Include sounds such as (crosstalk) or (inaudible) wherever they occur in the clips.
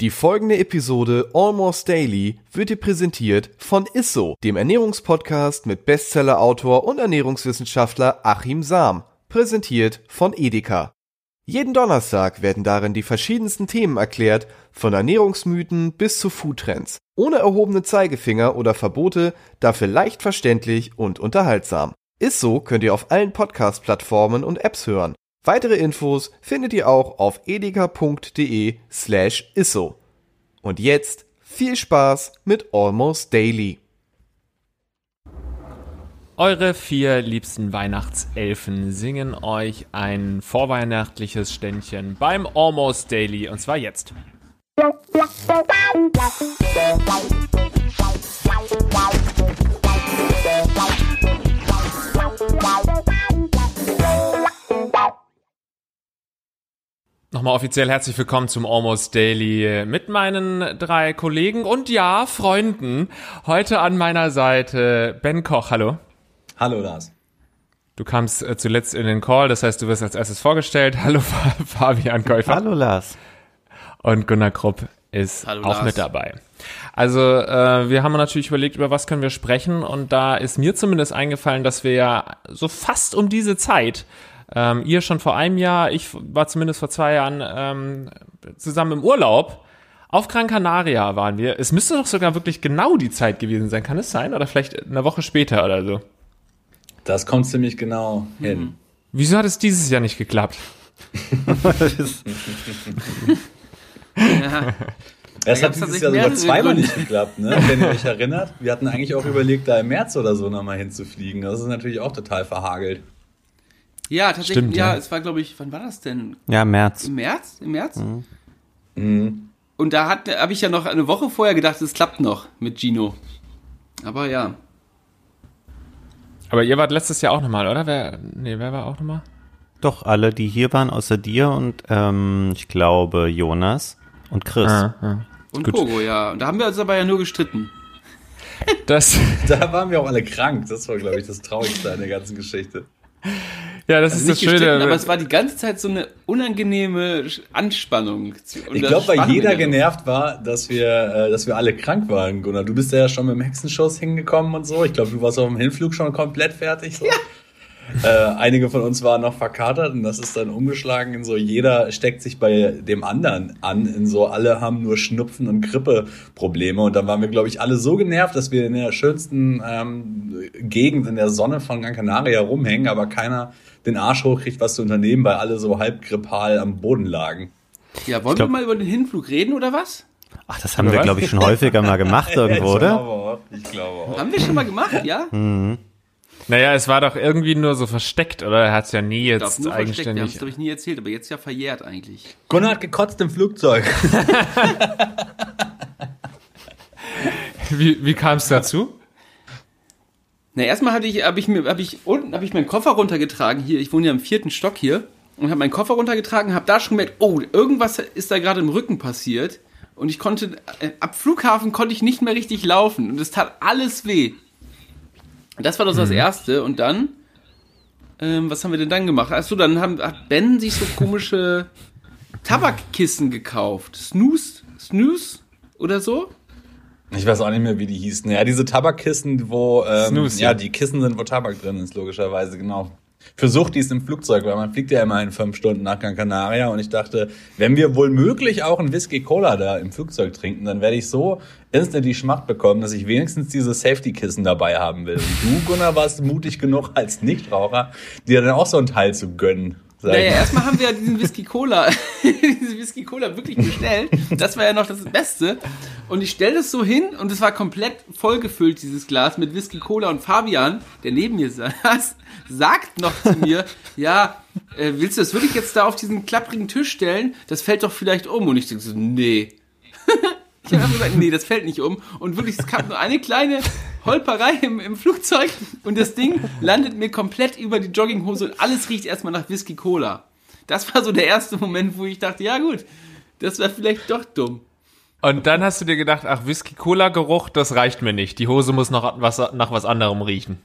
Die folgende Episode Almost Daily wird dir präsentiert von Isso, dem Ernährungspodcast mit Bestsellerautor und Ernährungswissenschaftler Achim Sam, präsentiert von Edeka. Jeden Donnerstag werden darin die verschiedensten Themen erklärt, von Ernährungsmythen bis zu Foodtrends, ohne erhobene Zeigefinger oder Verbote, dafür leicht verständlich und unterhaltsam. Isso könnt ihr auf allen Podcast-Plattformen und Apps hören. Weitere Infos findet ihr auch auf edeka.de slash isso. Und jetzt viel Spaß mit Almost Daily. Eure vier liebsten Weihnachtselfen singen euch ein vorweihnachtliches Ständchen beim Almost Daily und zwar jetzt. Nochmal offiziell herzlich willkommen zum Almost Daily mit meinen drei Kollegen und ja, Freunden. Heute an meiner Seite Ben Koch, hallo. Hallo Lars. Du kamst äh, zuletzt in den Call, das heißt, du wirst als erstes vorgestellt. (laughs) Hallo Fabian Käufer. Hallo Lars. Und Gunnar Krupp ist Hallo, auch Lars. mit dabei. Also äh, wir haben natürlich überlegt, über was können wir sprechen und da ist mir zumindest eingefallen, dass wir ja so fast um diese Zeit, ähm, ihr schon vor einem Jahr, ich war zumindest vor zwei Jahren ähm, zusammen im Urlaub. Auf Gran Canaria waren wir. Es müsste doch sogar wirklich genau die Zeit gewesen sein. Kann es sein? Oder vielleicht eine Woche später oder so. Das kommt ziemlich genau hin. Wieso hat es dieses Jahr nicht geklappt? Ja, (laughs) Es Da hat dieses Jahr sogar zweimal nicht geklappt, ne? wenn ihr euch erinnert. Wir hatten eigentlich auch überlegt, da im März oder so nochmal hinzufliegen. Das ist natürlich auch total verhagelt. Ja tatsächlich, Stimmt, ja, ja. es war, glaube ich, wann war das denn? Ja, März. Im März? Im März? Mhm. Und da habe ich ja noch eine Woche vorher gedacht, es klappt noch mit Gino. Aber ja. Aber ihr wart letztes Jahr auch nochmal, oder? Wer, nee, wer war auch nochmal? Doch, alle, die hier waren, außer dir und ähm, ich glaube Jonas und Chris. Und Gut. Pogo, ja. Und da haben wir uns aber ja nur gestritten. Das, (laughs) Da waren wir auch alle krank. Das war, glaube ich, das Traurigste an der ganzen Geschichte. Ja, das Also ist nicht das gestritten, Schöne. aber es war die ganze Zeit so eine unangenehme Anspannung. Ich glaube, weil jeder genervt war, dass wir, äh, dass wir alle krank waren, Gunnar. Du bist ja schon mit dem Hexenschuss hingekommen und so. Ich glaube, du warst auf dem Hinflug schon komplett fertig. So. Äh, einige von uns waren noch verkatert und das ist dann umgeschlagen in so, jeder steckt sich bei dem anderen an, in so, alle haben nur Schnupfen und Grippeprobleme und dann waren wir, glaube ich, alle so genervt, dass wir in der schönsten ähm, Gegend in der Sonne von Gran Canaria rumhängen, aber keiner den Arsch hochkriegt, was zu unternehmen, weil alle so halb grippal am Boden lagen. Ja, wollen glaub- wir mal über den Hinflug reden oder was? Ach, das haben wir, glaube ich, schon häufiger mal gemacht (laughs) irgendwo, ich oder? glaube auch. Ich glaube auch. Haben wir schon mal gemacht, ja? (laughs) Naja, es war doch irgendwie nur so versteckt, oder? Er hat es ja nie Ich glaube, jetzt nur versteckt. Wir haben es, eigenständig. glaube ich, nie erzählt, aber jetzt ja verjährt eigentlich. Gunnar hat gekotzt im Flugzeug. (laughs) Wie, wie kam es dazu? Na, erstmal hatte ich, habe ich mir, habe ich unten, habe ich meinen Koffer runtergetragen hier. Ich wohne ja im vierten Stock hier und habe meinen Koffer runtergetragen, habe da schon gemerkt, oh, irgendwas ist da gerade im Rücken passiert und ich konnte äh, ab Flughafen konnte ich nicht mehr richtig laufen und es tat alles weh. Das war das, das erste und dann, ähm, was haben wir denn dann gemacht? Achso, dann haben, hat Ben sich so komische Tabakkissen gekauft, Snooze, Snooze oder so. Ich weiß auch nicht mehr, wie die hießen. Ja, diese Tabakkissen, wo, ähm, Snooze, ja, ja. die Kissen sind, wo Tabak drin ist, logischerweise, genau. Für Suchtis im Flugzeug, weil man fliegt ja immerhin fünf Stunden nach Gran Canaria und ich dachte, wenn wir wohl möglich auch ein Whisky Cola da im Flugzeug trinken, dann werde ich so instant die Schmacht bekommen, dass ich wenigstens diese Safety-Kissen dabei haben will. Und du, Gunnar, warst mutig genug als Nichtraucher, dir dann auch so ein Teil zu gönnen. Naja, mal. erstmal haben wir ja diesen Whisky Cola, (laughs) diesen Whisky Cola wirklich bestellt. Das war ja noch das Beste. Und ich stelle das so hin und es war komplett vollgefüllt, dieses Glas mit Whisky Cola. Und Fabian, der neben mir saß, sagt noch zu mir, ja, äh, willst du das wirklich jetzt da auf diesen klapprigen Tisch stellen? Das fällt doch vielleicht um. Und ich denke so, nee. (laughs) Ich habe gesagt, nee, das fällt nicht um. Und wirklich, es gab nur eine kleine Holperei im, im Flugzeug und das Ding landet mir komplett über die Jogginghose und alles riecht erstmal nach Whisky Cola. Das war so der erste Moment, wo ich dachte, ja gut, das war vielleicht doch dumm. Und dann hast du dir gedacht, ach, Whisky-Cola-Geruch, das reicht mir nicht. Die Hose muss noch was, nach was anderem riechen.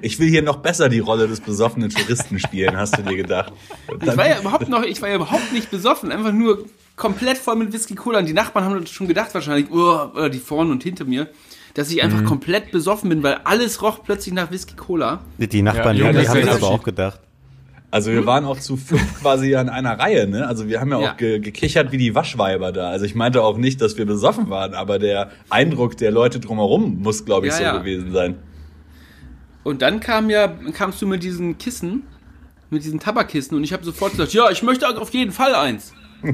Ich will hier noch besser die Rolle des besoffenen Touristen spielen, hast du dir gedacht. Ich war ja überhaupt noch, ich war ja überhaupt nicht besoffen, einfach nur komplett voll mit Whisky Cola. Und die Nachbarn haben schon gedacht wahrscheinlich, oh, oder die vorne und hinter mir, dass ich einfach komplett besoffen bin, weil alles roch plötzlich nach Whisky Cola. Die Nachbarn Ja, ja, ja, die das haben das aber auch gedacht. Also wir waren auch zu fünf (laughs) quasi an einer Reihe, ne? Also wir haben ja, Ja. auch ge gekichert wie die Waschweiber da. Also ich meinte auch nicht, dass wir besoffen waren, aber der Eindruck der Leute drumherum muss, glaube ich, Ja, so ja. gewesen sein. Und dann kam ja, kamst du mit diesen Kissen, mit diesen Tabakkissen und ich habe sofort gesagt, ja, ich möchte auf jeden Fall eins. (laughs)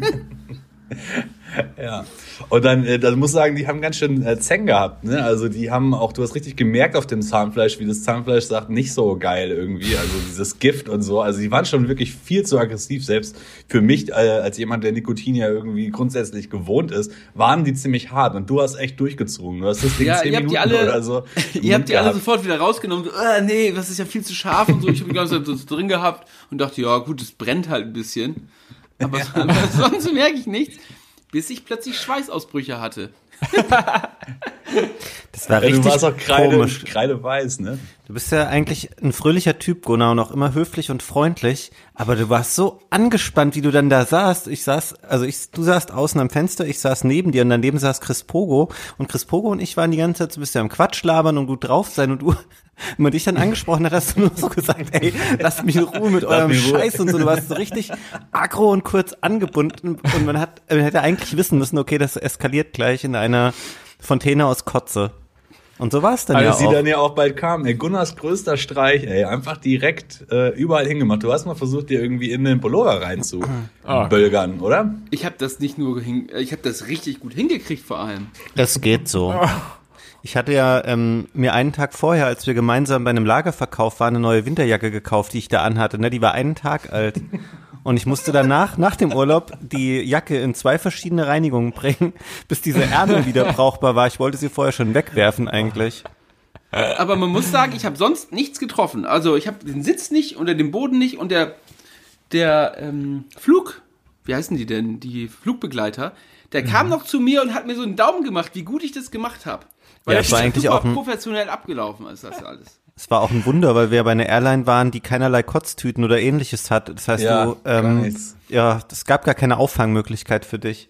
(laughs) Ja. Und dann, äh, das muss sagen, die haben ganz schön äh, Zeng gehabt, ne? Also die haben auch, du hast richtig gemerkt auf dem Zahnfleisch, wie das Zahnfleisch sagt, nicht so geil irgendwie. Also dieses Gift und so. Also die waren schon wirklich viel zu aggressiv. Selbst für mich, äh, als jemand, der Nikotin ja irgendwie grundsätzlich gewohnt ist, waren die ziemlich hart. Und du hast echt durchgezogen. Du hast das Ding Ja, zehn Minuten die alle, oder so. (laughs) ihr habt die alle gehabt. sofort wieder rausgenommen. So, äh, nee, das ist ja viel zu scharf und so. Ich habe die ganze Zeit das drin gehabt und dachte, ja gut, es brennt halt ein bisschen. Aber, (laughs) aber sonst merke ich nichts, bis ich plötzlich Schweißausbrüche hatte. (laughs) Das war Ja, du richtig warst auch kreide, komisch. kreideweiß, ne? Du bist ja eigentlich ein fröhlicher Typ, Gunnar, und auch immer höflich und freundlich. Aber du warst so angespannt, wie du dann da saßt. Ich saß, also ich, du saßt außen am Fenster, ich saß neben dir und daneben saß Chris Pogo. Und Chris Pogo und ich waren die ganze Zeit so ein bisschen am Quatsch labern und gut drauf sein. Und du, (laughs) wenn man dich dann angesprochen hat, hast du nur so gesagt, ey, lasst mich in Ruhe mit eurem. Scheiß und so. Du warst so richtig aggro und kurz angebunden. Und man hat, man hätte eigentlich wissen müssen, okay, das eskaliert gleich in einer Fontäne aus Kotze. Und so war es dann Als ja sie auch. dann ja auch bald kam, ey, Gunnars größter Streich, ey, einfach direkt äh, überall hingemacht. Du hast mal versucht, dir irgendwie in den Pullover rein zu Ah. bölgern, oder? Ich habe das nicht nur, hin, ich habe das richtig gut hingekriegt vor allem. Das geht so. Ich hatte ja ähm, mir einen Tag vorher, als wir gemeinsam bei einem Lagerverkauf waren, eine neue Winterjacke gekauft, die ich da anhatte. Ne? Die war einen Tag alt. Und ich musste danach, nach dem Urlaub, die Jacke in zwei verschiedene Reinigungen bringen, bis diese Ärmel wieder brauchbar war. Ich wollte sie vorher schon wegwerfen eigentlich. Aber man muss sagen, ich habe sonst nichts getroffen. Also ich habe den Sitz nicht, unter dem Boden nicht und der, der ähm, Flug, wie heißen die denn, die Flugbegleiter, der Mhm. kam noch zu mir und hat mir so einen Daumen gemacht, wie gut ich das gemacht habe. Weil Ja, das war eigentlich super auch ein- professionell abgelaufen ist das alles. Es war auch ein Wunder, weil wir bei einer Airline waren, die keinerlei Kotztüten oder ähnliches hat. Das heißt, Ja, du, ähm, ja, es gab gar keine Auffangmöglichkeit für dich.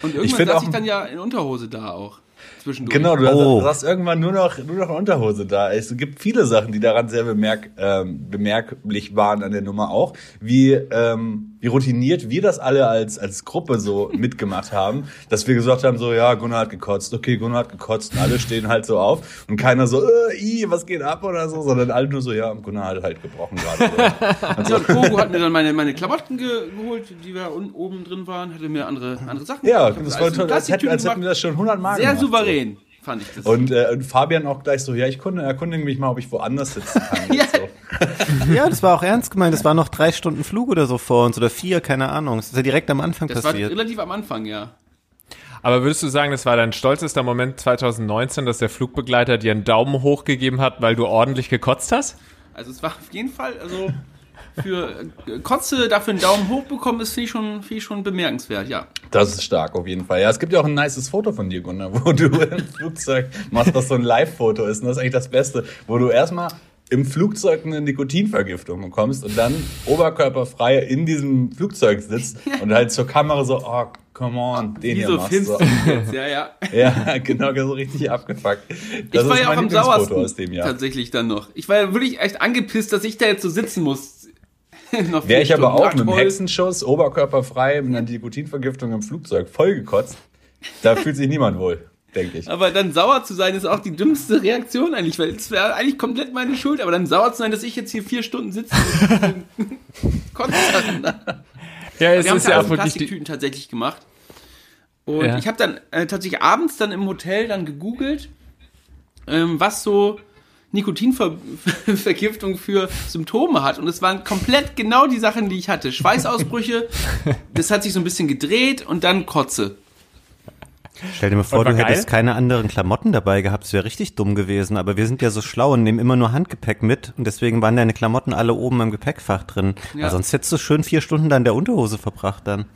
Und irgendwann find saß auch- ich dann ja in Unterhose da auch. Zwischendurch. Genau, du Oh. hast, du hast irgendwann nur noch, nur noch eine Unterhose da. Es gibt viele Sachen, die daran sehr bemerk, ähm, bemerklich waren an der Nummer auch, wie, ähm, wie routiniert wir das alle als, als Gruppe so (laughs) mitgemacht haben, dass wir gesagt haben, so, ja, Gunnar hat gekotzt, okay, Gunnar hat gekotzt und alle stehen halt so auf und keiner so, äh, i, was geht ab oder so, sondern alle nur so, ja, Gunnar hat halt gebrochen gerade. (laughs) Ja, und Pogo hat mir dann meine, meine Klamotten ge geholt, die da unten oben drin waren, hatte mir andere, andere Sachen. Ja, das war toll, als hätten, als hätten wir gemacht. das schon hundertmal Sehr gemacht. so. souverän, fand ich das. Und, äh, und Fabian auch gleich so, ja, ich kunde, erkundige mich mal, ob ich woanders sitzen kann. (laughs) Ja. So. Ja, das war auch ernst gemeint. Das war noch drei Stunden Flug oder so vor uns oder vier, keine Ahnung. Das ist ja direkt am Anfang das war passiert. relativ am Anfang, ja. Aber würdest du sagen, das war dein stolzester Moment 2019, dass der Flugbegleiter dir einen Daumen hoch gegeben hat, weil du ordentlich gekotzt hast? Also es war auf jeden Fall, also für äh, Kotze dafür einen Daumen hoch bekommen, ist finde ich schon, finde ich schon bemerkenswert, ja. Das ist stark auf jeden Fall. Ja, es gibt ja auch ein nices Foto von dir, Gunnar, wo du (laughs) im Flugzeug machst, was so ein Live-Foto ist. Und das ist eigentlich das Beste, wo du erstmal im Flugzeug eine Nikotinvergiftung bekommst und dann oberkörperfrei in diesem Flugzeug sitzt und halt zur Kamera so, oh, come on, den Wie hier so machst. So. (laughs) ja, ja. Ja, genau, so richtig abgefuckt. Das ich war ist ja auch am sauersten aus dem Jahr. tatsächlich dann noch. Ich war ja wirklich echt angepisst, dass ich da jetzt so sitzen muss. (laughs) Wäre ich aber auch mit einem toll. Hexenschuss, oberkörperfrei, mit einer Nikotinvergiftung im Flugzeug vollgekotzt, da fühlt sich niemand wohl, denke ich. Aber dann sauer zu sein, ist auch die dümmste Reaktion eigentlich, weil es wäre eigentlich komplett meine Schuld, aber dann sauer zu sein, dass ich jetzt hier vier Stunden sitze. (laughs) Ja, es Wir haben ist es ja aus auch wirklich die, Plastiktüten tatsächlich gemacht. Und Ja. ich habe dann äh, tatsächlich abends dann im Hotel dann gegoogelt, ähm, was so Nikotinvergiftung (laughs) für Symptome hat. Und es waren komplett genau die Sachen, die ich hatte. Schweißausbrüche, (laughs) das hat sich so ein bisschen gedreht und dann Kotze. Stell dir mal vor, du hättest geil? keine anderen Klamotten dabei gehabt. Das wäre richtig dumm gewesen. Aber wir sind ja so schlau und nehmen immer nur Handgepäck mit. Und deswegen waren deine Klamotten alle oben im Gepäckfach drin. Ja. Sonst hättest du schön vier Stunden da in der Unterhose verbracht dann.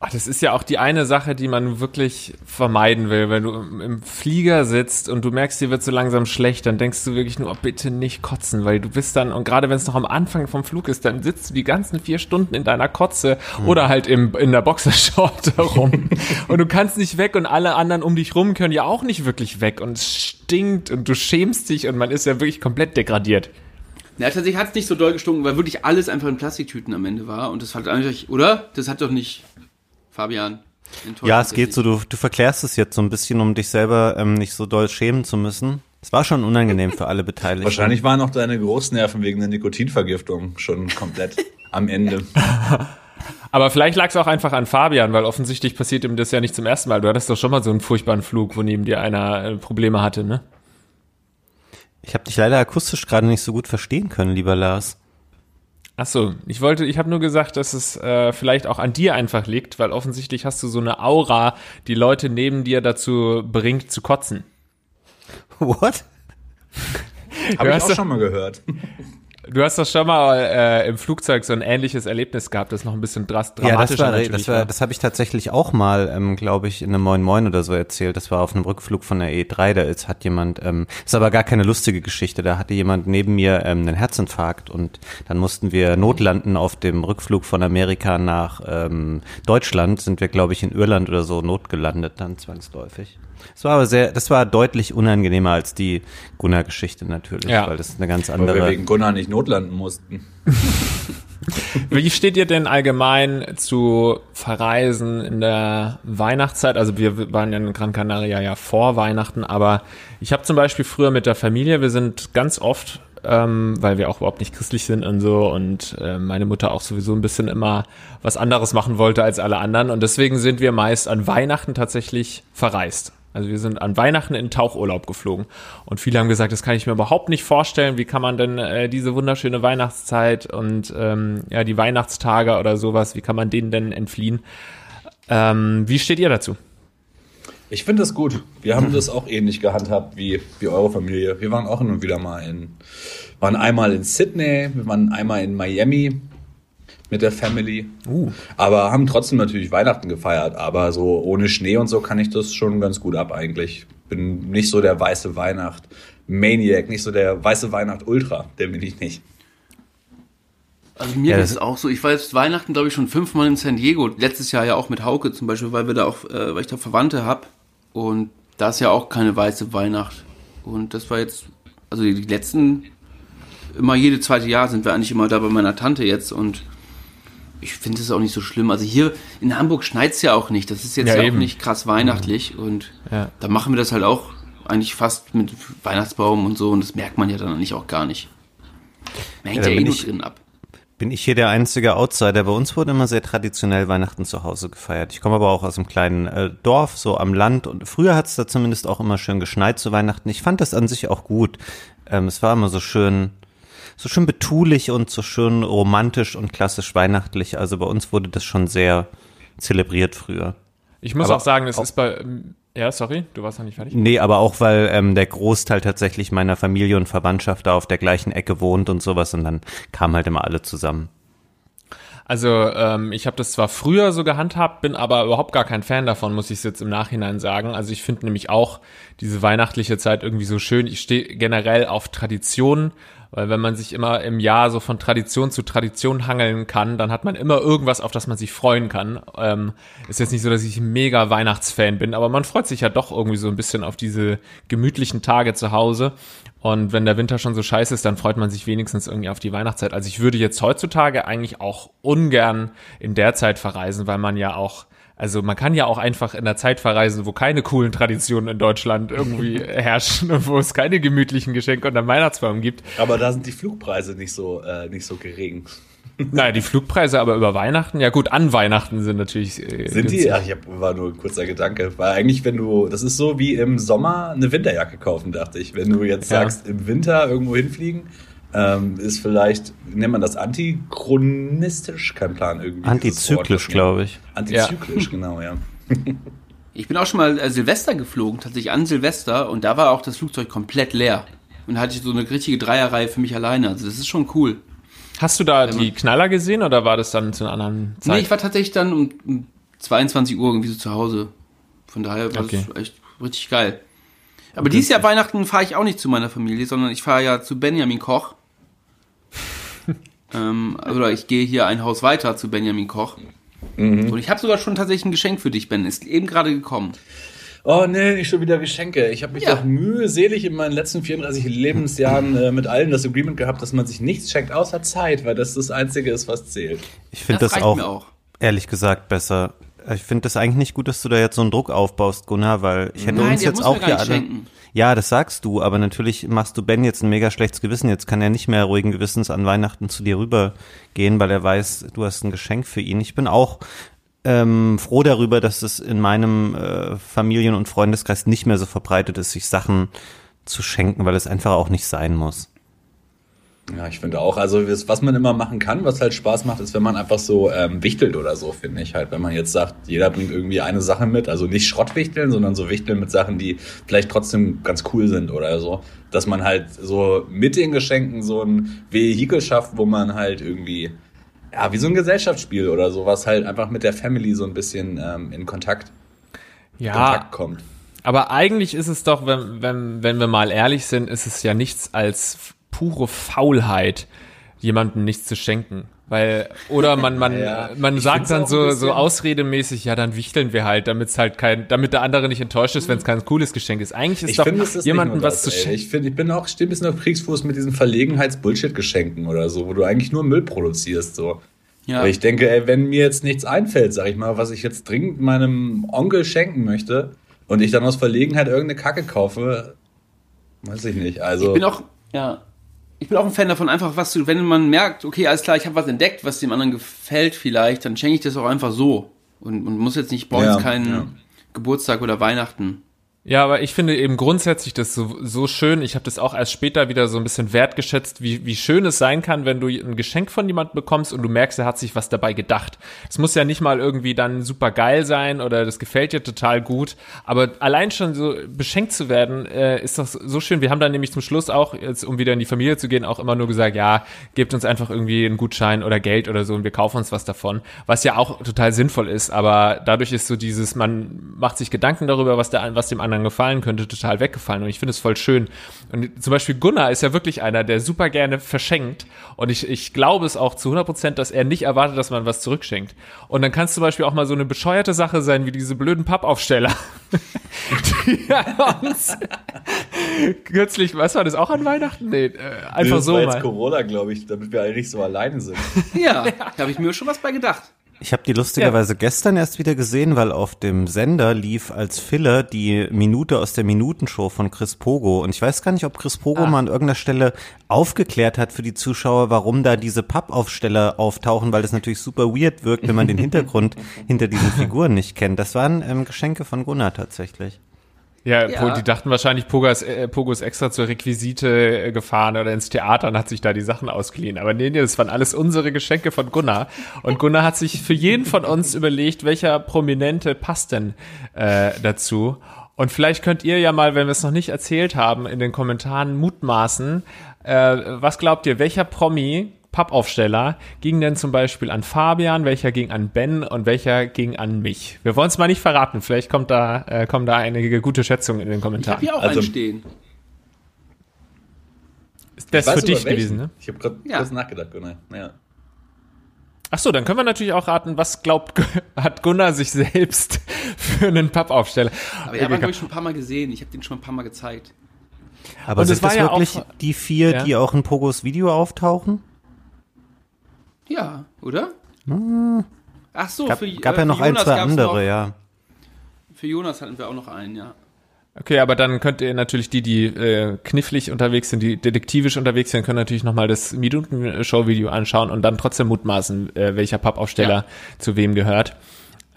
Ach, das ist ja auch die eine Sache, die man wirklich vermeiden will. Wenn du im- Flieger sitzt und du merkst, dir wird so langsam schlecht, dann denkst du wirklich nur, oh, bitte nicht kotzen, weil du bist dann, und gerade wenn es noch am Anfang vom Flug ist, dann sitzt du die ganzen vier Stunden in deiner Kotze oder halt im, in der Boxershort (laughs) rum. und du kannst nicht weg und alle anderen um dich rum können ja auch nicht wirklich weg und es stinkt und du schämst dich und man ist ja wirklich komplett degradiert. Ja, tatsächlich hat es nicht so doll gestunken, weil wirklich alles einfach in Plastiktüten am Ende war. Und das hat eigentlich, oder? Das hat doch nicht Fabian. Ja, es geht so, du, du verklärst es jetzt so ein bisschen, um dich selber ähm, nicht so doll schämen zu müssen. Es war schon unangenehm für alle Beteiligten. Wahrscheinlich waren auch deine Großnerven wegen der Nikotinvergiftung schon komplett am Ende. (laughs) Aber vielleicht lag es auch einfach an Fabian, weil offensichtlich passiert ihm das ja nicht zum ersten Mal. Du hattest doch schon mal so einen furchtbaren Flug, wo neben dir einer äh, Probleme hatte, ne? Ich habe dich leider akustisch gerade nicht so gut verstehen können, lieber Lars. Ach so, ich wollte, ich habe nur gesagt, dass es äh, vielleicht auch an dir einfach liegt, weil offensichtlich hast du so eine Aura, die Leute neben dir dazu bringt zu kotzen. What? Habe ich hast auch du- schon mal gehört. (laughs) Du hast doch schon mal äh, im Flugzeug so ein ähnliches Erlebnis gehabt, das noch ein bisschen dras Ja, dramatischer das war, das war, das habe ich tatsächlich auch mal, ähm, glaube ich, in einem Moin Moin oder so erzählt. Das war auf einem Rückflug von der E3. Da ist, hat jemand, ähm, ist aber gar keine lustige Geschichte. Da hatte jemand neben mir ähm, einen Herzinfarkt und dann mussten wir notlanden auf dem Rückflug von Amerika nach ähm, Deutschland. Sind wir, glaube ich, in Irland oder so notgelandet dann zwangsläufig. Das war aber sehr, das war deutlich unangenehmer als die Gunnar-Geschichte natürlich, Ja. weil das ist eine ganz Weil wir andere. wegen Gunnar nicht notlanden mussten. (laughs) Wie steht ihr denn allgemein zu Verreisen in der Weihnachtszeit? Also wir waren ja in Gran Canaria ja vor Weihnachten, aber ich habe zum Beispiel früher mit der Familie, wir sind ganz oft, ähm, weil wir auch überhaupt nicht christlich sind und so und äh, meine Mutter auch sowieso ein bisschen immer was anderes machen wollte als alle anderen und deswegen sind wir meist an Weihnachten tatsächlich verreist. Also wir sind an Weihnachten in Tauchurlaub geflogen. Und viele haben gesagt, das kann ich mir überhaupt nicht vorstellen. Wie kann man denn äh, diese wunderschöne Weihnachtszeit und ähm, ja die Weihnachtstage oder sowas, wie kann man denen denn entfliehen? Ähm, wie steht ihr dazu? Ich finde das gut. Wir haben das auch ähnlich gehandhabt wie, wie eure Familie. Wir waren auch hin und wieder mal in, waren einmal in Sydney, wir waren einmal in Miami mit der Family. Aber haben trotzdem natürlich Weihnachten gefeiert. Aber so ohne Schnee und so kann ich das schon ganz gut ab eigentlich. Bin nicht so der weiße Weihnacht Maniac, nicht so der weiße Weihnacht Ultra. Der bin ich nicht. Also mir Ja, ist es auch so. Ich war jetzt Weihnachten, glaube ich, schon fünfmal in San Diego. Letztes Jahr ja auch mit Hauke zum Beispiel, weil wir da auch, äh, weil ich da Verwandte hab. Und da ist ja auch keine weiße Weihnacht. Und das war jetzt, also die letzten, immer jede zweite Jahr sind wir eigentlich immer da bei meiner Tante jetzt und ich finde es auch nicht so schlimm. Also hier in Hamburg schneit's ja auch nicht. Das ist jetzt Ja, ja, auch nicht krass weihnachtlich und Ja. da machen wir das halt auch eigentlich fast mit Weihnachtsbaum und so und das merkt man ja dann eigentlich auch gar nicht. Man hängt Ja, ja, eh nur ich- drin ab. Bin ich hier der einzige Outsider? Bei uns wurde immer sehr traditionell Weihnachten zu Hause gefeiert. Ich komme aber auch aus einem kleinen äh, Dorf, so am Land. Und früher hat es da zumindest auch immer schön geschneit zu Weihnachten. Ich fand das an sich auch gut. Ähm, es war immer so schön, so schön betulich und so schön romantisch und klassisch weihnachtlich. Also bei uns wurde das schon sehr zelebriert früher. Ich muss Aber auch sagen, es ist bei, ähm, ja, sorry, du warst noch nicht fertig. Nee, aber auch weil ähm, der Großteil tatsächlich meiner Familie und Verwandtschaft da auf der gleichen Ecke wohnt und sowas. Und dann kamen halt immer alle zusammen. Also ähm, ich habe das zwar früher so gehandhabt, bin aber überhaupt gar kein Fan davon, muss ich jetzt im Nachhinein sagen. Also ich finde nämlich auch diese weihnachtliche Zeit irgendwie so schön. Ich stehe generell auf Traditionen, weil wenn man sich immer im Jahr so von Tradition zu Tradition hangeln kann, dann hat man immer irgendwas, auf das man sich freuen kann. Ähm, ist jetzt nicht so, dass ich mega Weihnachtsfan bin, aber man freut sich ja doch irgendwie so ein bisschen auf diese gemütlichen Tage zu Hause. Und wenn der Winter schon so scheiße ist, dann freut man sich wenigstens irgendwie auf die Weihnachtszeit. Also ich würde jetzt heutzutage eigentlich auch ungern in der Zeit verreisen, weil man ja auch, also man kann ja auch einfach in der Zeit verreisen, wo keine coolen Traditionen in Deutschland irgendwie (laughs) herrschen und wo es keine gemütlichen Geschenke unter Weihnachtsbaum gibt. Aber da sind die Flugpreise nicht so, äh, nicht so gering. (laughs) Naja, die Flugpreise aber über Weihnachten, ja gut, an Weihnachten sind natürlich. Äh, Sind die? Ach, ich hab, war nur ein kurzer Gedanke. Weil eigentlich, wenn du, das ist so wie im Sommer eine Winterjacke kaufen, dachte ich. Wenn du jetzt Ja. sagst, im Winter irgendwo hinfliegen, ähm, ist vielleicht, nennt man das antichronistisch? Kein Plan irgendwie. Antizyklisch, glaube ich. Antizyklisch, genau, ja. (laughs) Ich bin auch schon mal äh, Silvester geflogen, tatsächlich an Silvester, und da war auch das Flugzeug komplett leer. Und da hatte ich so eine richtige Dreierreihe für mich alleine. Also das ist schon cool. Hast du da die Knaller gesehen oder war das dann zu einer anderen Zeit? Nee, ich war tatsächlich dann um, um 22 Uhr irgendwie so zu Hause. Von daher war Okay. es echt richtig geil. Aber dieses Jahr Weihnachten fahre ich auch nicht zu meiner Familie, sondern ich fahre ja zu Benjamin Koch. Ähm, oder ich gehe hier ein Haus weiter zu Benjamin Koch. Mhm. Und ich habe sogar schon tatsächlich ein Geschenk für dich, Ben. Ist eben gerade gekommen. Oh nee, nicht schon wieder Geschenke. Ich habe mich Ja. doch mühselig in meinen letzten 34 Lebensjahren äh, mit allen das Agreement gehabt, dass man sich nichts schenkt, außer Zeit, weil das das Einzige ist, was zählt. Ich finde das, reicht auch, auch. ehrlich gesagt, besser. Ich finde das eigentlich nicht gut, dass du da jetzt so einen Druck aufbaust, Gunnar, weil ich hätte Nein, uns jetzt auch hier alle. schenken. Ja, das sagst du, aber natürlich machst du Ben jetzt ein mega schlechtes Gewissen. Jetzt kann er nicht mehr ruhigen Gewissens an Weihnachten zu dir rübergehen, weil er weiß, du hast ein Geschenk für ihn. Ich bin auch ähm, froh darüber, dass es in meinem äh, Familien- und Freundeskreis nicht mehr so verbreitet ist, sich Sachen zu schenken, weil es einfach auch nicht sein muss. Ja, ich finde auch, also was man immer machen kann, was halt Spaß macht, ist, wenn man einfach so ähm, wichtelt oder so, finde ich halt. Wenn man jetzt sagt, jeder bringt irgendwie eine Sache mit, also nicht Schrottwichteln, sondern so Wichteln mit Sachen, die vielleicht trotzdem ganz cool sind oder so. Dass man halt so mit den Geschenken so ein Vehikel schafft, wo man halt irgendwie, ja, wie so ein Gesellschaftsspiel oder so, was halt einfach mit der Family so ein bisschen ähm, in Kontakt, Ja, Kontakt kommt. aber eigentlich ist es doch, wenn, wenn, wenn wir mal ehrlich sind, ist es ja nichts als pure Faulheit, jemandem nichts zu schenken. Weil, oder man, man, (laughs) Ja, man ich sagt dann so, so ausredemäßig, ja, dann wichteln wir halt, damit es halt kein, damit der andere nicht enttäuscht ist, wenn es kein cooles Geschenk ist. Eigentlich ist Ich doch finde, es ist jemandem was das, zu ey. schenken. Ich finde, ich bin auch, stehe ein bisschen auf Kriegsfuß mit diesen Verlegenheits-Bullshit-Geschenken oder so, wo du eigentlich nur Müll produzierst, so. Ja. Aber ich denke, ey, wenn mir jetzt nichts einfällt, sag ich mal, was ich jetzt dringend meinem Onkel schenken möchte und ich dann aus Verlegenheit irgendeine Kacke kaufe, weiß ich nicht. Also, Ich bin auch, ja, ich bin auch ein Fan davon, einfach was zu, wenn man merkt, okay, alles klar, ich habe was entdeckt, was dem anderen gefällt vielleicht, dann schenke ich das auch einfach so. Und, und muss jetzt nicht, ich brauche Ja, jetzt keinen ja. Geburtstag oder Weihnachten. Ja, aber ich finde eben grundsätzlich das so, so schön. Ich habe das auch erst später wieder so ein bisschen wertgeschätzt, wie, wie schön es sein kann, wenn du ein Geschenk von jemandem bekommst und du merkst, er hat sich was dabei gedacht. Es muss ja nicht mal irgendwie dann super geil sein oder das gefällt dir total gut, aber allein schon so beschenkt zu werden, äh, ist doch so schön. Wir haben dann nämlich zum Schluss auch, jetzt, um wieder in die Familie zu gehen, auch immer nur gesagt, ja, gebt uns einfach irgendwie einen Gutschein oder Geld oder so und wir kaufen uns was davon, was ja auch total sinnvoll ist, aber dadurch ist so dieses, man macht sich Gedanken darüber, was, der, was dem anderen gefallen könnte, total weggefallen und ich finde es voll schön. Und zum Beispiel Gunnar ist ja wirklich einer, der super gerne verschenkt und ich, ich glaube es auch zu 100 Prozent, dass er nicht erwartet, dass man was zurückschenkt. Und dann kann es zum Beispiel auch mal so eine bescheuerte Sache sein, wie diese blöden Pappaufsteller. (laughs) die uns kürzlich, was war das, auch an Weihnachten? Nee, äh, einfach das so war jetzt mal. Corona, glaube ich, damit wir alle nicht so alleine sind. Ja, (laughs) da habe ich mir schon was bei gedacht. Ich habe die lustigerweise gestern erst wieder gesehen, weil auf dem Sender lief als Filler die Minute aus der Minutenshow von Chris Pogo. Und ich weiß gar nicht, ob Chris Pogo mal an irgendeiner Stelle aufgeklärt hat für die Zuschauer, warum da diese Pappaufsteller auftauchen, weil das natürlich super weird wirkt, wenn man den (laughs) Hintergrund hinter diesen Figuren nicht kennt. Das waren ähm, Geschenke von Gunnar tatsächlich. Ja, Ja. Die dachten wahrscheinlich, Pogas, äh, Pogo ist extra zur Requisite äh, gefahren oder ins Theater und hat sich da die Sachen ausgeliehen. Aber nee, nee, das waren alles unsere Geschenke von Gunnar. Und Gunnar hat sich für jeden von uns überlegt, welcher Prominente passt denn äh, dazu. Und vielleicht könnt ihr ja mal, wenn wir es noch nicht erzählt haben, in den Kommentaren mutmaßen, äh, was glaubt ihr, welcher Promi, Pappaufsteller, ging denn zum Beispiel an Fabian, welcher ging an Ben und welcher ging an mich? Wir wollen es mal nicht verraten, vielleicht kommt da, äh, kommen da einige gute Schätzungen in den Ich habe Kommentaren. hier auch Also- einen stehen. Das ist Weißt für dich gewesen, ne? Ich habe gerade Ja. kurz nachgedacht, Gunnar. Ja. Ach so, dann können wir natürlich auch raten, was glaubt, hat Gunnar sich selbst (laughs) für einen Pappaufsteller? Aber ich habe ihn, glaube ich, schon ein paar Mal gesehen. Ich habe den schon ein paar Mal gezeigt. Aber Und es sind war das ja wirklich auch- die vier, Ja. die auch in Pogos Video auftauchen? Ja, oder? Ach so, Gab, für, gab äh, ja noch für ein, Jonas zwei andere, noch, ja. Für Jonas hatten wir auch noch einen, ja. Okay, aber dann könnt ihr natürlich die, die äh, knifflig unterwegs sind, die detektivisch unterwegs sind, können natürlich nochmal das Minuten-Show-Video anschauen und dann trotzdem mutmaßen, äh, welcher Pappaufsteller Ja. zu wem gehört.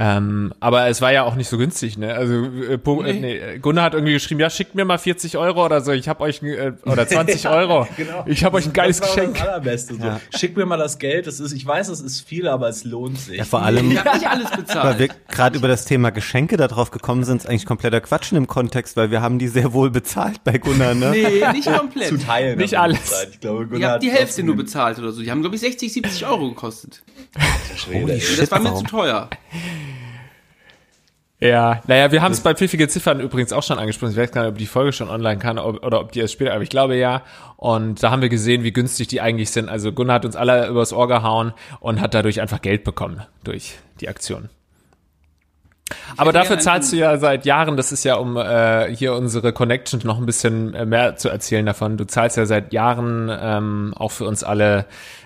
Ähm, aber es war ja auch nicht so günstig, ne? Also äh, äh, nee, Gunnar hat irgendwie geschrieben, ja, schickt mir mal 40 Euro oder so, ich hab euch, ein, äh, oder 20 (laughs) Euro, Genau. ich hab euch ein geiles das war Geschenk. Das Allerbeste. So. Schick mir mal das Geld. Das ist, ich weiß, es ist viel, aber es lohnt sich. Ja, vor allem, Ich habe nicht alles weil bezahlt. wir gerade über das Thema Geschenke darauf gekommen sind, ist eigentlich kompletter Quatsch in dem Kontext, weil wir haben die sehr wohl bezahlt bei Gunnar, ne? Nee, nicht komplett. zu teilen. Nicht alles. bezahlt. Ich glaube, Gunnar habe hat die Hälfte trotzdem nur bezahlt oder so. Die haben, glaube ich, 60, 70 Euro gekostet. Ey. Shit, Das war mir warum? zu teuer. Ja, naja, wir haben es bei pfiffige Ziffern übrigens auch schon angesprochen. Ich weiß gar nicht, ob die Folge schon online kann ob, oder ob die erst später, aber ich glaube ja. Und da haben wir gesehen, wie günstig die eigentlich sind. Also Gunnar hat uns alle übers Ohr gehauen und hat dadurch einfach Geld bekommen durch die Aktion. Aber dafür zahlst du ja seit Jahren, das ist ja, um äh, hier unsere Connection noch ein bisschen äh, mehr zu erzählen davon. Du zahlst ja seit Jahren ähm, auch für uns alle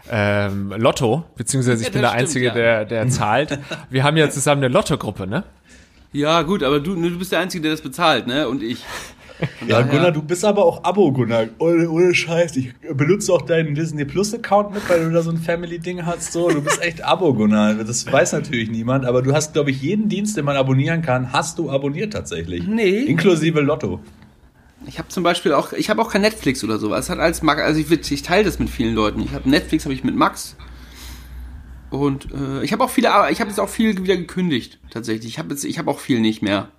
ähm, Lotto, beziehungsweise ich Ja, bin der Einzige, stimmt, ja. der, der zahlt. (laughs) Wir haben ja zusammen eine Lotto-Gruppe, ne? Ja, gut, aber du, du bist der Einzige, der das bezahlt, ne? Und ich. Von (laughs) Ja, daher- Gunnar, du bist aber auch Abo, Gunnar. Ohne, ohne Scheiß. Ich benutze auch deinen Disney Plus Account mit, weil du da so ein Family-Ding hast. So, du bist echt Abo, Gunnar. Das weiß natürlich niemand, aber du hast, glaube ich, jeden Dienst, den man abonnieren kann, hast du abonniert tatsächlich. Nee. Inklusive Lotto. Ich habe zum Beispiel auch, ich habe auch kein Netflix oder sowas. Hat als Max, also ich, ich teile das mit vielen Leuten. Ich habe Netflix, habe ich mit Max. Und äh, ich habe auch viele, aber ich habe jetzt auch viel wieder gekündigt tatsächlich. Ich habe jetzt, ich habe auch viel nicht mehr.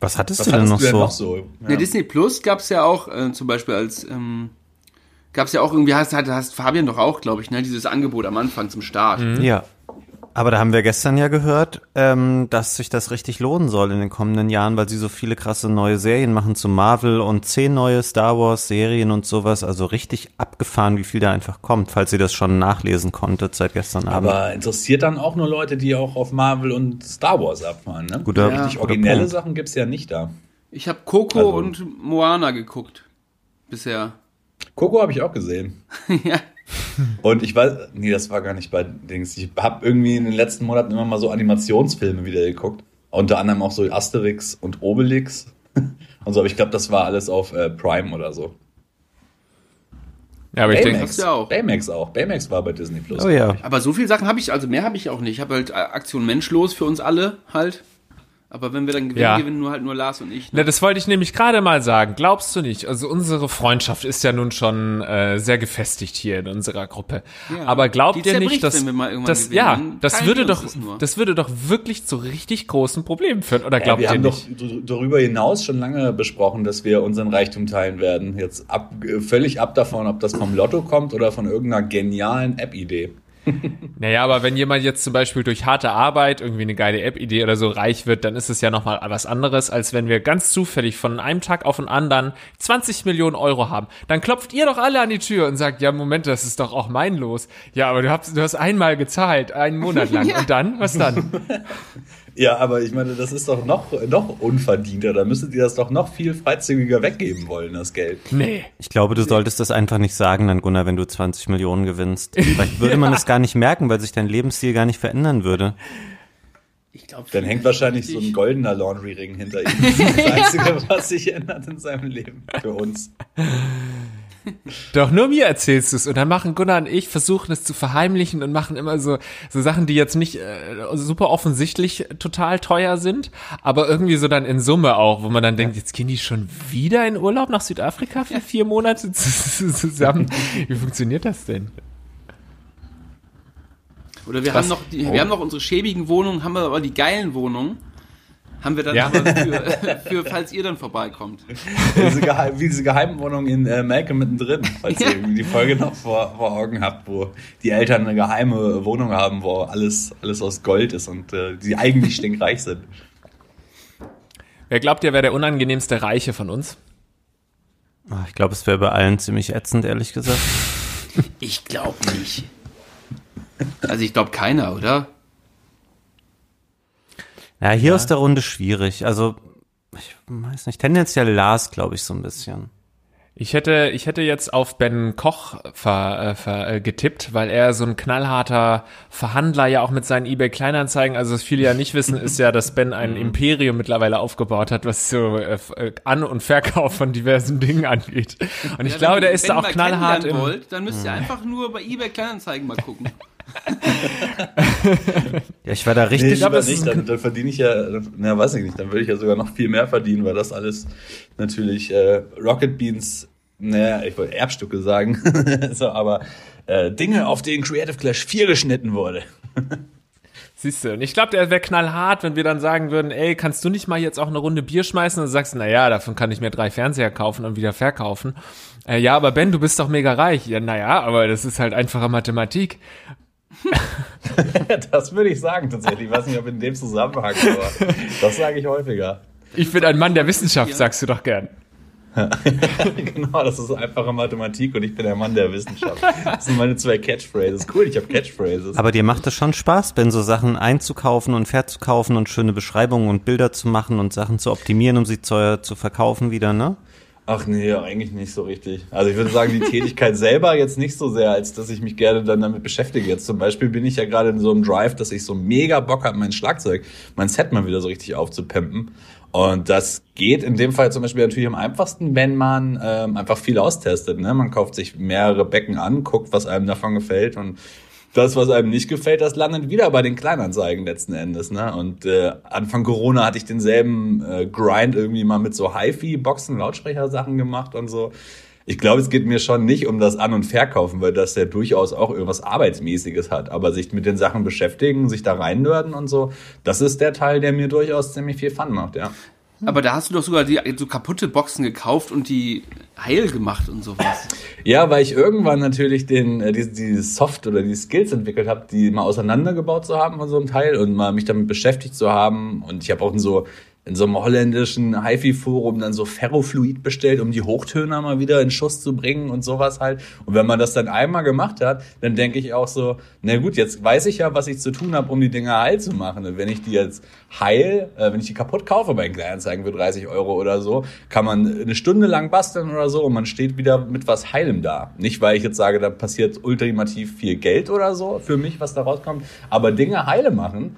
Was hattest Was du denn noch du denn so? noch so? In der Disney Plus gab es ja auch äh, zum Beispiel als ähm, gab es ja auch irgendwie hast, hat, hast Fabian doch auch, glaube ich, ne, dieses Angebot am Anfang zum Start. Ja. Aber da haben wir gestern ja gehört, ähm, dass sich das richtig lohnen soll in den kommenden Jahren, weil sie so viele krasse neue Serien machen zu Marvel und zehn neue Star Wars Serien und sowas. Also richtig abgefahren, wie viel da einfach kommt, falls ihr das schon nachlesen konntet seit gestern Abend. Aber interessiert dann auch nur Leute, die auch auf Marvel und Star Wars abfahren, ne? Guter- Richtig guter originelle Punkt. Sachen gibt's ja nicht da. Ich habe Coco Also- und Moana geguckt bisher. Coco habe ich auch gesehen. (laughs) (laughs) ja. (laughs) Und ich weiß, nee, das war gar nicht bei Dings. Ich habe irgendwie in den letzten Monaten immer mal so Animationsfilme wieder geguckt. Unter anderem auch so Asterix und Obelix (laughs) und so. Aber ich glaube, das war alles auf äh, Prime oder so. Ja, aber ich denke, Baymax ja auch. Baymax auch. Baymax war bei Disney Plus. Oh ja. Aber so viele Sachen habe ich, also mehr habe ich auch nicht. Ich habe halt äh, Aktion Menschlos für uns alle halt. Aber wenn wir dann gewinnen, Ja. gewinnen nur halt nur Lars und ich. Na, das wollte ich nämlich gerade mal sagen. Glaubst du nicht? Also unsere Freundschaft ist ja nun schon äh, sehr gefestigt hier in unserer Gruppe. Ja, Aber glaubt ihr nicht, dass wenn wir mal irgendwann das gewinnen. ja, das würde wir doch das würde doch wirklich zu richtig großen Problemen führen oder Ja, glaubt wir ihr haben doch nicht? d- darüber hinaus schon lange besprochen, dass wir unseren Reichtum teilen werden. Jetzt ab, äh, völlig ab davon, ob das vom Lotto kommt oder von irgendeiner genialen App-Idee. (laughs) Naja, aber wenn jemand jetzt zum Beispiel durch harte Arbeit irgendwie eine geile App-Idee oder so reich wird, dann ist es ja nochmal was anderes, als wenn wir ganz zufällig von einem Tag auf den anderen 20 Millionen Euro haben. Dann klopft ihr doch alle an die Tür und sagt, ja, Moment, das ist doch auch mein Los. Ja, aber du hast, du hast einmal gezahlt, einen Monat lang. (laughs) Und dann? Was dann? (laughs) Ja, aber ich meine, das ist doch noch, noch unverdienter. Da müsstet ihr das doch noch viel freizügiger weggeben wollen, das Geld. Nee. Ich glaube, du solltest das einfach nicht sagen, dann Gunnar, wenn du 20 Millionen gewinnst. Vielleicht würde man (laughs) es gar nicht merken, weil sich dein Lebensstil gar nicht verändern würde. Ich glaube, Dann hängt wahrscheinlich so ein goldener Laundry-Ring hinter ihm. Das ist das Einzige, (laughs) was sich ändert in seinem Leben für uns. Doch nur mir erzählst du es und dann machen Gunnar und ich versuchen es zu verheimlichen und machen immer so so Sachen, die jetzt nicht äh, super offensichtlich total teuer sind, aber irgendwie so dann in Summe auch, wo man dann denkt, jetzt gehen die schon wieder in Urlaub nach Südafrika für vier Monate (laughs) zusammen. Wie funktioniert das denn? Oder wir Was? haben noch, die, wir haben noch unsere schäbigen Wohnungen, haben wir aber die geilen Wohnungen. Haben wir dann Ja. für, (laughs) für, falls ihr dann vorbeikommt. Diese Geheim, wie diese Geheimwohnung in äh, Malcolm mittendrin, falls ihr irgendwie die Folge noch vor, vor Augen habt, wo die Eltern eine geheime Wohnung haben, wo alles, alles aus Gold ist und äh, die eigentlich stinkreich sind. Wer glaubt ihr, wer der unangenehmste Reiche von uns? Ah, Ich glaube, es wäre bei allen ziemlich ätzend, ehrlich gesagt. Ich glaube nicht. Also ich glaube keiner, oder? Ja, hier aus der Runde schwierig. Also, ich weiß nicht, tendenziell Lars, glaube ich, so ein bisschen. Ich hätte, ich hätte jetzt auf Ben Koch ver, äh, ver, äh, getippt, weil er so ein knallharter Verhandler ja auch mit seinen eBay Kleinanzeigen, also was viele ja nicht wissen, ist ja, dass Ben ein (laughs) Imperium mittlerweile aufgebaut hat, was so äh, äh, An- und Verkauf von diversen Dingen angeht. Und ich Ja, glaube, wenn- der ist wenn da ihr auch knallhart kennenlernen im, wollt, dann müsst ihr einfach nur bei eBay Kleinanzeigen mal gucken. (laughs) Ja, ich war da Nee, richtig. es ist nicht, dann, dann verdiene ich ja, na weiß ich nicht, dann würde ich ja sogar noch viel mehr verdienen, weil das alles natürlich äh, Rocket Beans, naja, ich wollte Erbstücke sagen, (laughs) so, aber äh, Dinge, auf denen Creative Clash 4 geschnitten wurde. Siehst du, und ich glaube, der wäre knallhart, wenn wir dann sagen würden, ey, kannst du nicht mal jetzt auch eine Runde Bier schmeißen? Und du sagst, na ja, davon kann ich mir drei Fernseher kaufen und wieder verkaufen. Äh, ja, aber Ben, du bist doch mega reich. Ja, naja, aber das ist halt einfache Mathematik. (laughs) das würde ich sagen tatsächlich. Ich weiß nicht, ob in dem Zusammenhang, aber das sage ich häufiger. Ich bin ein Mann der Wissenschaft, sagst du doch gern. (laughs) genau, das ist einfache Mathematik und ich bin der Mann der Wissenschaft. Das sind meine zwei Catchphrases. Cool, ich habe Catchphrases. Aber dir macht es schon Spaß, Ben, so Sachen einzukaufen und verzukaufen und schöne Beschreibungen und Bilder zu machen und Sachen zu optimieren, um sie zu, zu verkaufen wieder, ne? Ach nee, eigentlich nicht so richtig. Also ich würde sagen, die Tätigkeit selber jetzt nicht so sehr, als dass ich mich gerne dann damit beschäftige. Jetzt zum Beispiel bin ich ja gerade in so einem Drive, dass ich so mega Bock habe, mein Schlagzeug, mein Set mal wieder so richtig aufzupimpen. Und das geht in dem Fall zum Beispiel natürlich am einfachsten, wenn man ähm, einfach viel austestet. Ne? Man kauft sich mehrere Becken an, guckt, was einem davon gefällt und das, was einem nicht gefällt, das landet wieder bei den Kleinanzeigen letzten Endes. Ne? Und äh, Anfang Corona hatte ich denselben äh, Grind irgendwie mal mit so HiFi-Boxen, Lautsprechersachen gemacht und so. Ich glaube, es geht mir schon nicht um das An- und Verkaufen, weil das ja durchaus auch irgendwas Arbeitsmäßiges hat. Aber sich mit den Sachen beschäftigen, sich da reinnörden und so, das ist der Teil, der mir durchaus ziemlich viel Fun macht, ja. Aber da hast du doch sogar die so kaputte Boxen gekauft und die heil gemacht und sowas. Ja, weil ich irgendwann natürlich den äh, die, die Soft oder die Skills entwickelt habe, die mal auseinandergebaut zu haben von so einem Teil und mal mich damit beschäftigt zu haben. Und ich habe auch so in so einem holländischen HiFi-Forum dann so Ferrofluid bestellt, um die Hochtöner mal wieder in Schuss zu bringen und sowas halt. Und wenn man das dann einmal gemacht hat, dann denke ich auch so, na gut, jetzt weiß ich ja, was ich zu tun habe, um die Dinger heil zu machen. Und wenn ich die jetzt heil, äh, wenn ich die kaputt kaufe bei den Kleinanzeigen für 30 Euro oder so, kann man eine Stunde lang basteln oder so und man steht wieder mit was Heilem da. Nicht, weil ich jetzt sage, da passiert ultimativ viel Geld oder so für mich, was da rauskommt, aber Dinge heile machen,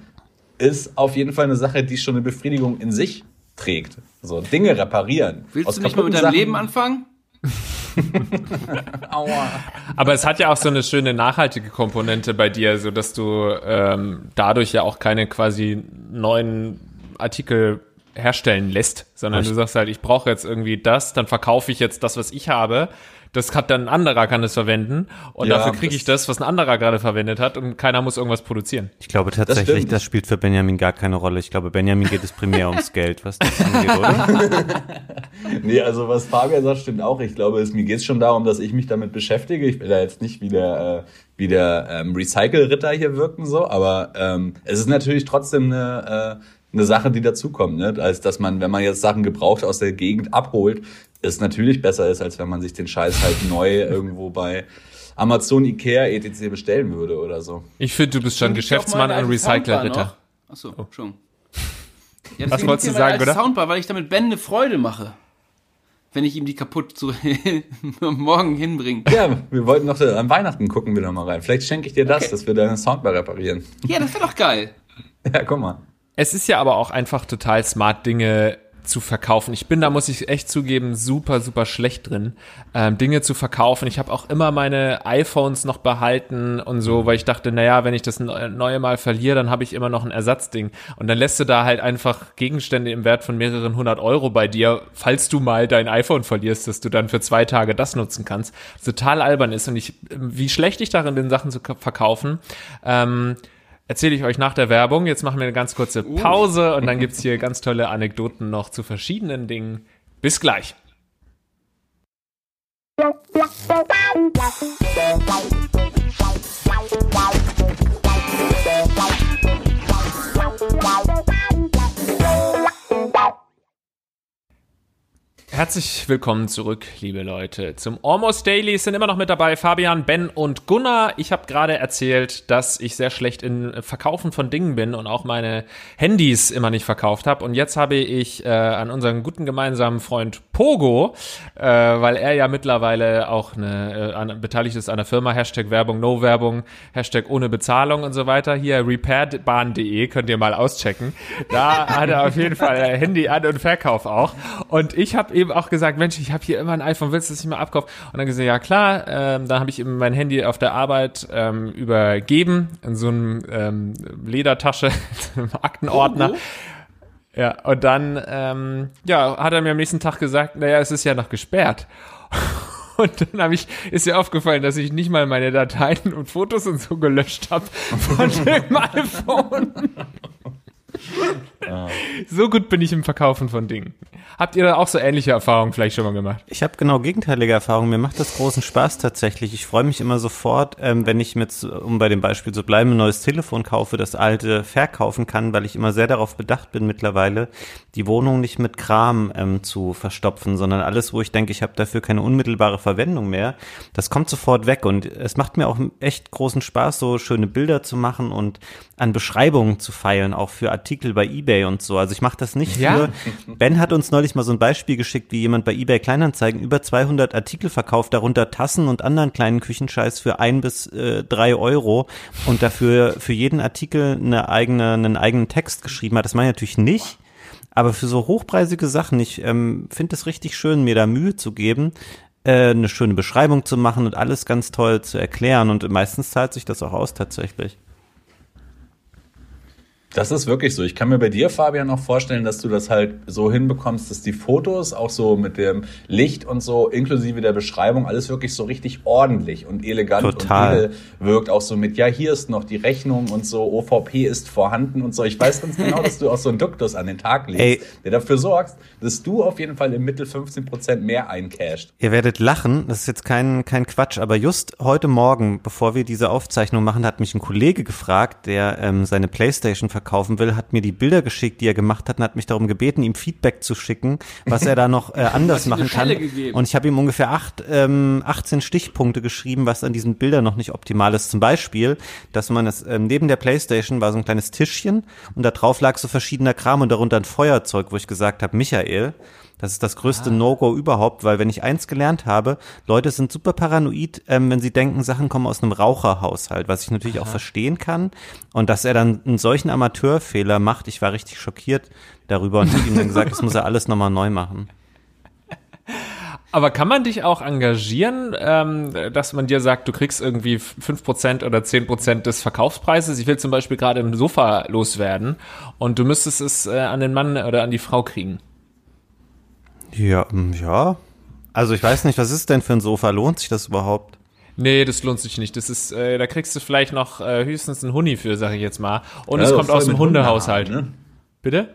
ist auf jeden Fall eine Sache, die schon eine Befriedigung in sich trägt. So Dinge reparieren. Willst Aus du nicht mal mit deinem Sachen- Leben anfangen? (laughs) Aua. Aber es hat ja auch so eine schöne nachhaltige Komponente bei dir, so dass du ähm, dadurch ja auch keine quasi neuen Artikel herstellen lässt, sondern du sagst halt, ich brauche jetzt irgendwie das, dann verkaufe ich jetzt das, was ich habe. Das hat dann ein anderer kann es verwenden und Ja, dafür kriege ich das, was ein anderer gerade verwendet hat und keiner muss irgendwas produzieren. Ich glaube tatsächlich, stimmt. das, spielt für Benjamin gar keine Rolle. Ich glaube, Benjamin geht es primär ums Geld, was das angeht, oder? (laughs) Nee, also was Fabian sagt, stimmt auch. Ich glaube, es, mir geht es schon darum, dass ich mich damit beschäftige. Ich will da jetzt nicht wie der, äh, wie der ähm, Recycle-Ritter hier wirken, so, aber ähm, es ist natürlich trotzdem eine, äh, eine Sache, die dazukommt, ne? Als dass man, wenn man jetzt Sachen gebraucht aus der Gegend abholt, es natürlich besser ist, als wenn man sich den Scheiß halt neu (laughs) irgendwo bei Amazon, Ikea, etc. bestellen würde oder so. Ich finde, du bist schon Geschäftsmann und Recycler-Ritter. noch. Ach so, schon. (laughs) Ja, Was wolltest du sagen, oder? Soundbar, weil ich damit Ben eine Freude mache. Wenn ich ihm die kaputt zu (laughs) morgen hinbringe. Ja, wir wollten noch äh, an Weihnachten gucken wir da mal rein. Vielleicht schenke ich dir das, Okay. dass wir deine Soundbar reparieren. Ja, das wäre doch geil. Ja, guck mal. Es ist ja aber auch einfach total smart, Dinge zu verkaufen. Ich bin da, muss ich echt zugeben, super, super schlecht drin, ähm, Dinge zu verkaufen. Ich habe auch immer meine iPhones noch behalten und so, weil ich dachte, naja, wenn ich das ne- neue Mal verliere, dann habe ich immer noch ein Ersatzding. Und dann lässt du da halt einfach Gegenstände im Wert von mehreren hundert Euro bei dir, falls du mal dein iPhone verlierst, dass du dann für zwei Tage das nutzen kannst. Total albern ist und ich, wie schlecht ich darin bin, Sachen zu verkaufen. Ähm, erzähle ich euch nach der Werbung. Jetzt machen wir eine ganz kurze Pause und dann gibt's hier ganz tolle Anekdoten noch zu verschiedenen Dingen. Bis gleich. Herzlich willkommen zurück, liebe Leute, zum Almost Daily. Es sind immer noch mit dabei Fabian, Ben und Gunnar. Ich habe gerade erzählt, dass ich sehr schlecht in Verkaufen von Dingen bin und auch meine Handys immer nicht verkauft habe. Und jetzt habe ich äh, an unseren guten gemeinsamen Freund Pogo, äh, weil er ja mittlerweile auch eine, äh, an, beteiligt ist an der Firma, Hashtag Werbung, No Werbung, Hashtag ohne Bezahlung und so weiter. Hier repairbahn.de könnt ihr mal auschecken. Da hat er auf jeden Fall Handy an und Verkauf auch. Und ich habe eben auch gesagt, Mensch, ich habe hier immer ein iPhone, willst du das nicht mal abkaufen? Und dann gesagt, ja klar. Ähm, dann habe ich ihm mein Handy auf der Arbeit ähm, übergeben in so einem ähm, Ledertasche, (laughs) einem Aktenordner. Oh, Ja, und dann ähm, ja, hat er mir am nächsten Tag gesagt, naja, es ist ja noch gesperrt. (laughs) Und dann habe ich, ist mir aufgefallen, dass ich nicht mal meine Dateien und Fotos und so gelöscht habe von (laughs) dem iPhone. (laughs) So gut bin ich im Verkaufen von Dingen. Habt ihr da auch so ähnliche Erfahrungen vielleicht schon mal gemacht? Ich habe genau gegenteilige Erfahrungen. Mir macht das großen Spaß tatsächlich. Ich freue mich immer sofort, ähm, wenn ich mit, um bei dem Beispiel zu bleiben, ein neues Telefon kaufe, das alte verkaufen kann, weil ich immer sehr darauf bedacht bin mittlerweile, die Wohnung nicht mit Kram ähm, zu verstopfen, sondern alles, wo ich denke, ich habe dafür keine unmittelbare Verwendung mehr, das kommt sofort weg. Und es macht mir auch echt großen Spaß, so schöne Bilder zu machen und an Beschreibungen zu feilen, auch für Artikel bei eBay und so. Also ich mache das nicht Ja. für. Ben hat uns neulich mal so ein Beispiel geschickt, wie jemand bei eBay Kleinanzeigen über 200 Artikel verkauft, darunter Tassen und anderen kleinen Küchenscheiß für ein bis äh, drei Euro und dafür für jeden Artikel eine eigene, einen eigenen Text geschrieben hat. Das meine ich natürlich nicht. Aber für so hochpreisige Sachen, ich ähm, finde es richtig schön, mir da Mühe zu geben, äh, eine schöne Beschreibung zu machen und alles ganz toll zu erklären. Und meistens zahlt sich das auch aus tatsächlich. Das ist wirklich so. Ich kann mir bei dir, Fabian, auch vorstellen, dass du das halt so hinbekommst, dass die Fotos auch so mit dem Licht und so, inklusive der Beschreibung, alles wirklich so richtig ordentlich und elegant Total. und edel wirkt. Auch so mit, ja, hier ist noch die Rechnung und so, OVP ist vorhanden und so. Ich weiß ganz genau, dass du auch so einen Duktus an den Tag legst, Ey. der dafür sorgt, dass du auf jeden Fall im Mittel 15 Prozent mehr eincasht. Ihr werdet lachen, das ist jetzt kein, kein Quatsch, aber just heute Morgen, bevor wir diese Aufzeichnung machen, hat mich ein Kollege gefragt, der ähm, seine Playstation verkaufen will, hat mir die Bilder geschickt, die er gemacht hat und hat mich darum gebeten, ihm Feedback zu schicken, was er da noch äh, (laughs) anders machen kann. Gegeben? Und ich habe ihm ungefähr acht, ähm, 18 Stichpunkte geschrieben, was an diesen Bildern noch nicht optimal ist. Zum Beispiel, dass man es ähm, neben der Playstation war so ein kleines Tischchen und da drauf lag so verschiedener Kram und darunter ein Feuerzeug, wo ich gesagt habe, Michael, das ist das größte No-Go überhaupt, weil wenn ich eins gelernt habe, Leute sind super paranoid, ähm, wenn sie denken, Sachen kommen aus einem Raucherhaushalt, was ich natürlich auch verstehen kann. Und dass er dann einen solchen Amateurfehler macht, ich war richtig schockiert darüber und habe ihm dann gesagt, das muss er alles nochmal neu machen. (laughs) Aber kann man dich auch engagieren, ähm, dass man dir sagt, du kriegst irgendwie 5% oder 10% des Verkaufspreises? Ich will zum Beispiel gerade ein Sofa loswerden und du müsstest es äh, an den Mann oder an die Frau kriegen. Ja, mm, ja. Also ich weiß nicht, was ist denn für ein Sofa? Lohnt sich das überhaupt? Nee, das lohnt sich nicht. Das ist, äh, da kriegst du vielleicht noch äh, höchstens einen Huni für, sag ich jetzt mal. Und es Ja, kommt voll aus dem Hundehaushalt. Ne? Bitte?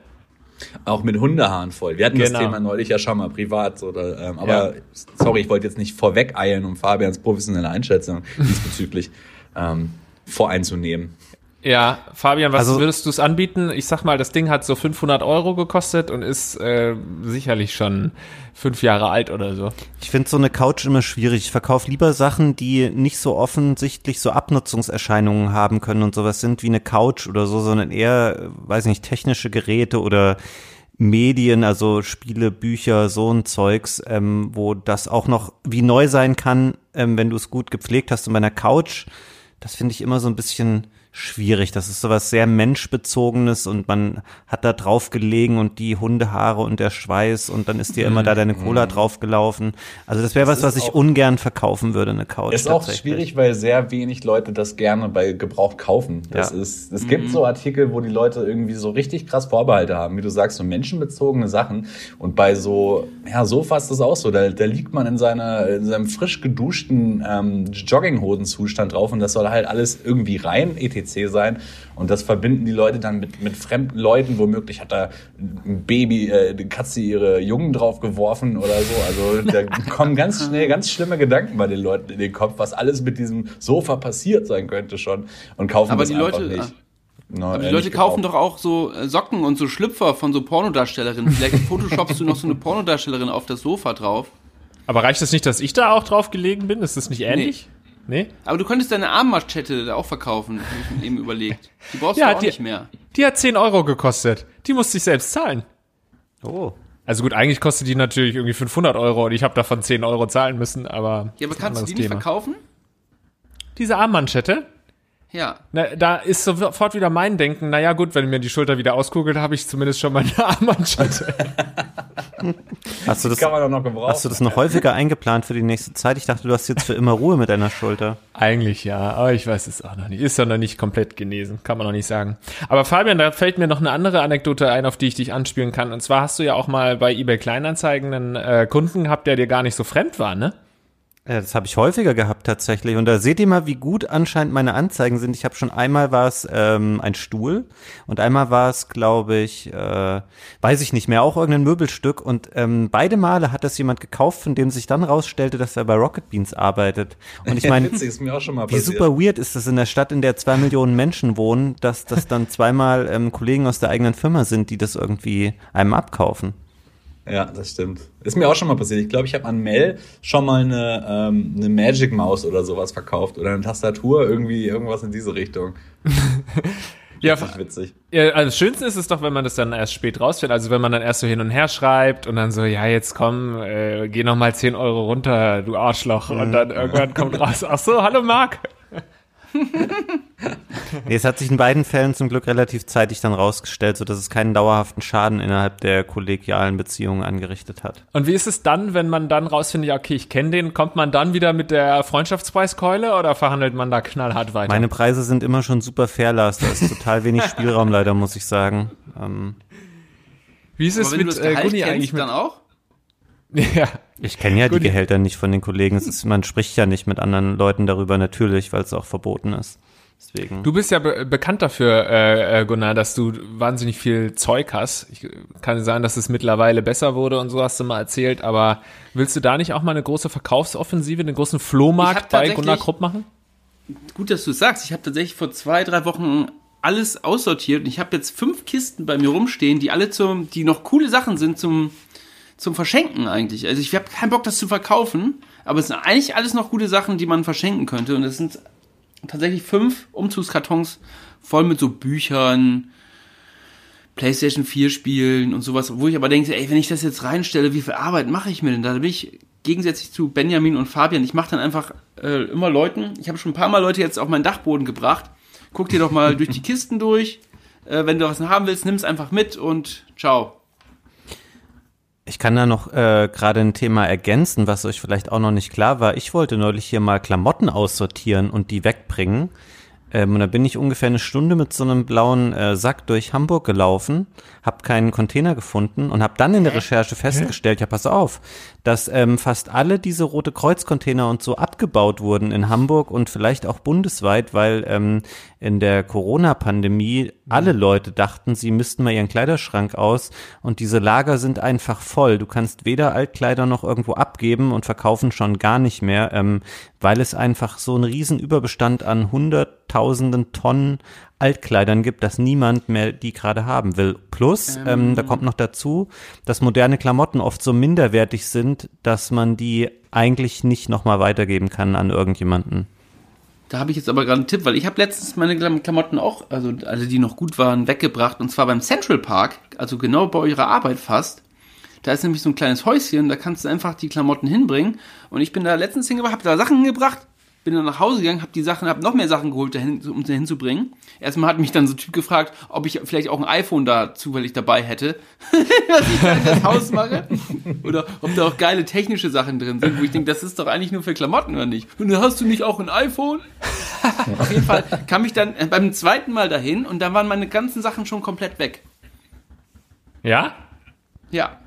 Auch mit Hundehaaren voll. Wir hatten Genau. das Thema neulich ja schon mal privat. Oder, ähm, aber sorry, ich wollte jetzt nicht vorweg eilen, um Fabians professionelle Einschätzung (laughs) diesbezüglich ähm, voreinzunehmen. Ja, Fabian, was Also- würdest du es anbieten? Ich sag mal, das Ding hat so 500 Euro gekostet und ist äh, sicherlich schon fünf Jahre alt oder so. Ich finde so eine Couch immer schwierig. Ich verkaufe lieber Sachen, die nicht so offensichtlich so Abnutzungserscheinungen haben können und sowas sind wie eine Couch oder so, sondern eher, weiß nicht, technische Geräte oder Medien, also Spiele, Bücher, so ein Zeugs, ähm, wo das auch noch wie neu sein kann, ähm, wenn du es gut gepflegt hast. Und bei einer Couch, das finde ich immer so ein bisschen schwierig. Das ist sowas sehr menschbezogenes und man hat da drauf gelegen und die Hundehaare und der Schweiß und dann ist dir immer da deine Cola draufgelaufen. Also das wäre was, was ich auch- ungern verkaufen würde, eine Couch. Ist auch schwierig, weil sehr wenig Leute das gerne bei Gebrauch kaufen. Das Ja. ist, es gibt so Artikel, wo die Leute irgendwie so richtig krass Vorbehalte haben, wie du sagst, so menschenbezogene Sachen. Und bei so, ja, Sofas ist das auch so. Da, da liegt man in seiner, in seinem frisch geduschten ähm, Jogginghosenzustand drauf und das soll halt alles irgendwie rein, etc. sein. Und das verbinden die Leute dann mit, mit fremden Leuten. Womöglich hat da ein Baby, äh, eine Katze ihre Jungen drauf geworfen oder so. Also da (laughs) kommen ganz schnell ganz schlimme Gedanken bei den Leuten in den Kopf, was alles mit diesem Sofa passiert sein könnte schon. Und kaufen Aber das die einfach Leute- nicht. No, Aber die äh, Leute kaufen doch auch so äh, Socken und so Schlüpfer von so Pornodarstellerinnen. Vielleicht (laughs) photoshopst du noch so eine Pornodarstellerin auf das Sofa drauf. Aber reicht es nicht, dass ich da auch drauf gelegen bin? Ist das nicht ähnlich? Nee? Aber du könntest deine Armmaschette da auch verkaufen, habe ich mir eben überlegt. Die brauchst (laughs) Ja, du auch die- nicht mehr. Die hat 10 Euro gekostet. Die musste ich selbst zahlen. Oh. Also gut, eigentlich kostet die natürlich irgendwie 500 Euro und ich habe davon 10 Euro zahlen müssen, aber. Ja, aber kannst du die nicht Thema. verkaufen? Diese Armmanschette? Ja. Na, da ist sofort wieder mein Denken, naja gut, wenn mir die Schulter wieder auskugelt, habe ich zumindest schon mal eine (laughs) Armmanschette. (laughs) Hast du das, Kann man doch noch gebrauchen. hast du das noch häufiger eingeplant für die nächste Zeit? Ich dachte, du hast jetzt für immer Ruhe mit deiner Schulter. Eigentlich ja, aber ich weiß es auch noch nicht. Ist ja noch nicht komplett genesen, kann man noch nicht sagen. Aber Fabian, da fällt mir noch eine andere Anekdote ein, auf die ich dich anspielen kann. Und zwar hast du ja auch mal bei eBay Kleinanzeigen einen äh, Kunden gehabt, der dir gar nicht so fremd war, ne? Ja, das habe ich häufiger gehabt tatsächlich. Und da seht ihr mal, wie gut anscheinend meine Anzeigen sind. Ich habe schon einmal war es ähm, ein Stuhl und einmal war es, glaube ich, äh, weiß ich nicht mehr, auch irgendein Möbelstück. Und ähm, beide Male hat das jemand gekauft, von dem sich dann rausstellte, dass er bei Rocket Beans arbeitet. Und ich (laughs) meine, wie super weird ist das in der Stadt, in der zwei Millionen Menschen wohnen, dass das dann zweimal ähm, Kollegen aus der eigenen Firma sind, die das irgendwie einem abkaufen. Ja, das stimmt. Ist mir auch schon mal passiert. Ich glaube, ich habe an Mel schon mal eine, ähm, eine Magic Maus oder sowas verkauft oder eine Tastatur, irgendwie irgendwas in diese Richtung. (laughs) Ja, Richtig witzig. Ja, also das Schönste ist es doch, wenn man das dann erst spät rausfindet. Also wenn man dann erst so hin und her schreibt und dann so, ja, jetzt komm, äh, geh noch mal 10 Euro runter, du Arschloch. Und dann irgendwann kommt raus, ach so, hallo Marc. Nee, es hat sich in beiden Fällen zum Glück relativ zeitig dann rausgestellt, so dass es keinen dauerhaften Schaden innerhalb der kollegialen Beziehungen angerichtet hat. Und wie ist es dann, wenn man dann rausfindet, ja, okay, ich kenne den, kommt man dann wieder mit der Freundschaftspreiskeule oder verhandelt man da knallhart weiter? Meine Preise sind immer schon super fair, Lars. Da ist total wenig (laughs) Spielraum leider, muss ich sagen. Ähm, wie ist es mit äh, Guni eigentlich mit? dann auch? Ja. ich kenne ja Gut. die Gehälter nicht von den Kollegen. Es ist, man spricht ja nicht mit anderen Leuten darüber, natürlich, weil es auch verboten ist. Deswegen. Du bist ja be bekannt dafür, äh, äh, Gunnar, dass du wahnsinnig viel Zeug hast. Ich kann sagen, dass es mittlerweile besser wurde und so hast du mal erzählt, aber willst du da nicht auch mal eine große Verkaufsoffensive, einen großen Flohmarkt bei Gunnar Krupp machen? Gut, dass du es sagst. Ich habe tatsächlich vor zwei, drei Wochen alles aussortiert und ich habe jetzt fünf Kisten bei mir rumstehen, die alle zum, die noch coole Sachen sind zum, zum Verschenken eigentlich. Also ich habe keinen Bock, das zu verkaufen, aber es sind eigentlich alles noch gute Sachen, die man verschenken könnte. Und es sind tatsächlich fünf Umzugskartons voll mit so Büchern, PlayStation 4 Spielen und sowas, wo ich aber denke, ey, wenn ich das jetzt reinstelle, wie viel Arbeit mache ich mir denn da? Bin ich gegensätzlich zu Benjamin und Fabian, ich mache dann einfach äh, immer Leuten, ich habe schon ein paar Mal Leute jetzt auf meinen Dachboden gebracht, guck dir doch mal durch die Kisten (laughs) durch, äh, wenn du was haben willst, nimm es einfach mit und ciao. Ich kann da noch äh, gerade ein Thema ergänzen, was euch vielleicht auch noch nicht klar war. Ich wollte neulich hier mal Klamotten aussortieren und die wegbringen. Ähm, und da bin ich ungefähr eine Stunde mit so einem blauen äh, Sack durch Hamburg gelaufen, habe keinen Container gefunden und habe dann in der Recherche festgestellt, ja pass auf, dass ähm, fast alle diese Rote Kreuz-Container und so abgebaut wurden in Hamburg und vielleicht auch bundesweit, weil ähm, in der Corona-Pandemie alle Leute dachten, sie müssten mal ihren Kleiderschrank aus und diese Lager sind einfach voll. Du kannst weder Altkleider noch irgendwo abgeben und verkaufen schon gar nicht mehr, ähm, weil es einfach so einen riesen Überbestand an hunderttausenden Tonnen Altkleidern gibt, dass niemand mehr die gerade haben will. Plus, ähm, da kommt noch dazu, dass moderne Klamotten oft so minderwertig sind, dass man die eigentlich nicht nochmal weitergeben kann an irgendjemanden. Da habe ich jetzt aber gerade einen Tipp, weil ich habe letztens meine Klam- Klamotten auch, also alle, die noch gut waren, weggebracht. Und zwar beim Central Park, also genau bei eurer Arbeit fast. Da ist nämlich so ein kleines Häuschen, da kannst du einfach die Klamotten hinbringen. Und ich bin da letztens hingebracht, habe da Sachen hingebracht, bin dann nach Hause gegangen, habe die Sachen, habe noch mehr Sachen geholt, dahin, um sie hinzubringen. Erstmal hat mich dann so ein Typ gefragt, ob ich vielleicht auch ein iPhone da zufällig dabei hätte, (laughs) was ich da in das Haus mache. Oder ob da auch geile technische Sachen drin sind, wo ich denke, das ist doch eigentlich nur für Klamotten, oder nicht? Und dann hast du nicht auch ein iPhone? (laughs) Auf jeden Fall kam ich dann äh, beim zweiten Mal dahin und dann waren meine ganzen Sachen schon komplett weg. Ja? Ja.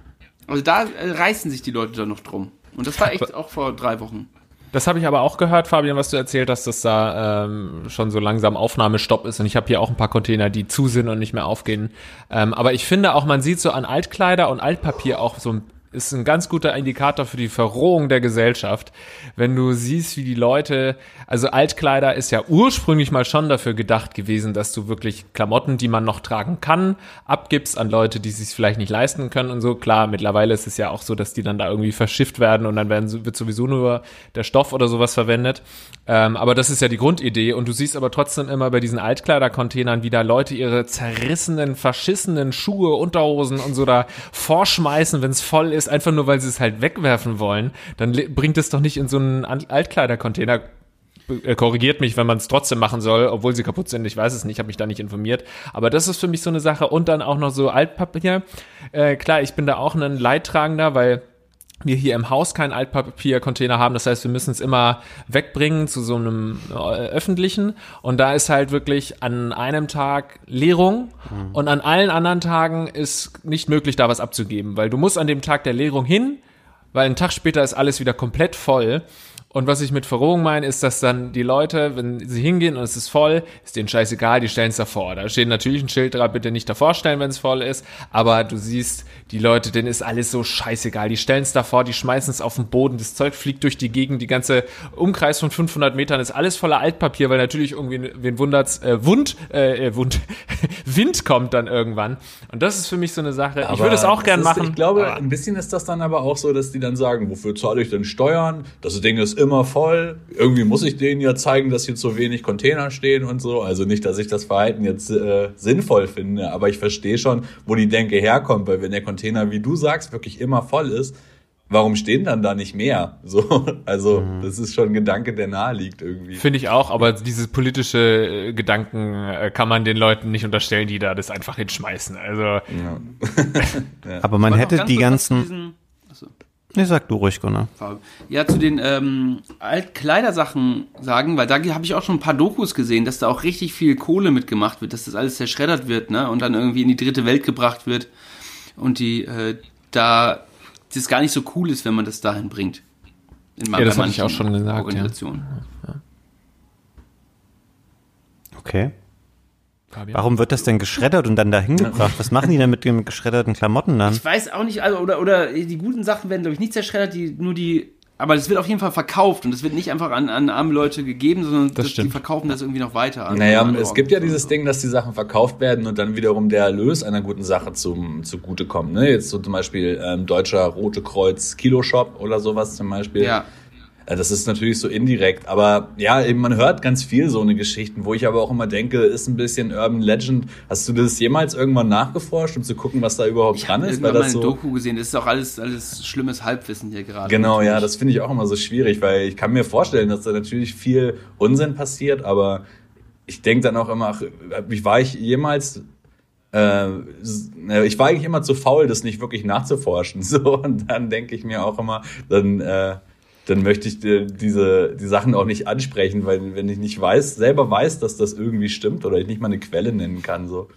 Also da äh, reißen sich die Leute dann noch drum. Und das war echt auch vor drei Wochen. Das habe ich aber auch gehört, Fabian, was du erzählt hast, dass da ähm, schon so langsam Aufnahmestopp ist. Und ich habe hier auch ein paar Container, die zu sind und nicht mehr aufgehen. Ähm, aber ich finde auch, man sieht so an Altkleider und Altpapier auch so ein ist ein ganz guter Indikator für die Verrohung der Gesellschaft. Wenn du siehst, wie die Leute, also Altkleider ist ja ursprünglich mal schon dafür gedacht gewesen, dass du wirklich Klamotten, die man noch tragen kann, abgibst an Leute, die sich vielleicht nicht leisten können und so. Klar, mittlerweile ist es ja auch so, dass die dann da irgendwie verschifft werden und dann werden, wird sowieso nur der Stoff oder sowas verwendet. Ähm, aber das ist ja die Grundidee und du siehst aber trotzdem immer bei diesen Altkleidercontainern, wie da Leute ihre zerrissenen, verschissenen Schuhe, Unterhosen und so da vorschmeißen, wenn es voll ist, einfach nur, weil sie es halt wegwerfen wollen. Dann bringt es doch nicht in so einen Altkleidercontainer. Äh, Korrigiert mich, wenn man es trotzdem machen soll, obwohl sie kaputt sind. Ich weiß es nicht, habe mich da nicht informiert. Aber das ist für mich so eine Sache. Und dann auch noch so Altpapier. Äh, klar, ich bin da auch ein Leidtragender, weil wir hier im Haus keinen Altpapiercontainer haben. Das heißt, wir müssen es immer wegbringen zu so einem äh, öffentlichen. Und da ist halt wirklich an einem Tag Leerung und an allen anderen Tagen ist nicht möglich, da was abzugeben, weil du musst an dem Tag der Leerung hin, weil einen Tag später ist alles wieder komplett voll. Und was ich mit Verrohung meine, ist, dass dann die Leute, wenn sie hingehen und es ist voll, ist denen scheißegal, die stellen es davor. Da steht natürlich ein Schild drauf, bitte nicht davor stellen, wenn es voll ist. Aber du siehst, die Leute, denen ist alles so scheißegal. Die stellen es davor, die schmeißen es auf den Boden, das Zeug fliegt durch die Gegend, die ganze Umkreis von 500 Metern ist alles voller Altpapier, weil natürlich irgendwie, wen wundert's, äh, Wund, äh, äh, Wund, (laughs) Wind kommt dann irgendwann. Und das ist für mich so eine Sache. ich würde es auch gern ist, machen. Ich glaube, aber- ein bisschen ist das dann aber auch so, dass die dann sagen, wofür zahle ich denn Steuern? Das Ding ist immer voll. Irgendwie muss ich denen ja zeigen, dass hier zu wenig Container stehen und so. Also nicht, dass ich das Verhalten jetzt äh, sinnvoll finde, aber ich verstehe schon, wo die Denke herkommt, weil wenn der Container, wie du sagst, wirklich immer voll ist, warum stehen dann da nicht mehr? So, (laughs) also das ist schon ein Gedanke, der nahe liegt irgendwie. Finde ich auch, aber diese politische äh, Gedanken äh, kann man den Leuten nicht unterstellen, die da das einfach hinschmeißen. Also (laughs) Aber man hätte ganz die ganzen. Nee, sag du ruhig, Gunnar. Ja, zu den ähm, Altkleidersachen sagen, weil da habe ich auch schon ein paar Dokus gesehen, dass da auch richtig viel Kohle mitgemacht wird, dass das alles zerschreddert wird, ne? Und dann irgendwie in die dritte Welt gebracht wird und die äh, da das gar nicht so cool ist, wenn man das dahin bringt. In Ja, das hatte ich auch schon gesagt, ja. Organisationen. Okay. Fabian? Warum wird das denn geschreddert und dann dahin gebracht? Was machen die denn mit den geschredderten Klamotten dann? Ich weiß auch nicht, also oder oder die guten Sachen werden glaube ich nicht zerschreddert, die nur die aber das wird auf jeden Fall verkauft und es wird nicht einfach an, an arme Leute gegeben, sondern das die stimmt. verkaufen das irgendwie noch weiter. an Naja, andere es gibt ja dieses Organisationen. Ding, dass die Sachen verkauft werden und dann wiederum der Erlös einer guten Sache zum zugutekommt. Ne? Jetzt so zum Beispiel ähm, Deutscher Rote Kreuz Kiloshop oder sowas zum Beispiel. Ja. Äh, Das ist natürlich so indirekt, aber ja, eben man hört ganz viel so eine Geschichten, wo ich aber auch immer denke, ist ein bisschen Urban Legend. Hast du das jemals irgendwann nachgeforscht, um zu gucken, was da überhaupt Ich dran ist? Weil irgendwann mal das eine so Doku gesehen. Das ist auch alles, alles schlimmes Halbwissen hier gerade. Genau, ja, Natürlich. das finde ich auch immer so schwierig, weil ich kann mir vorstellen, dass da natürlich viel Unsinn passiert, aber ich denke dann auch immer, ach, ich war ich jemals, äh, äh, ich war eigentlich immer zu faul, das nicht wirklich nachzuforschen, (laughs) so und dann denke ich mir auch immer, dann äh, dann möchte ich dir diese die Sachen auch nicht ansprechen, weil wenn ich nicht weiß, selber weiß, dass das irgendwie stimmt oder ich nicht mal eine Quelle nennen kann, so.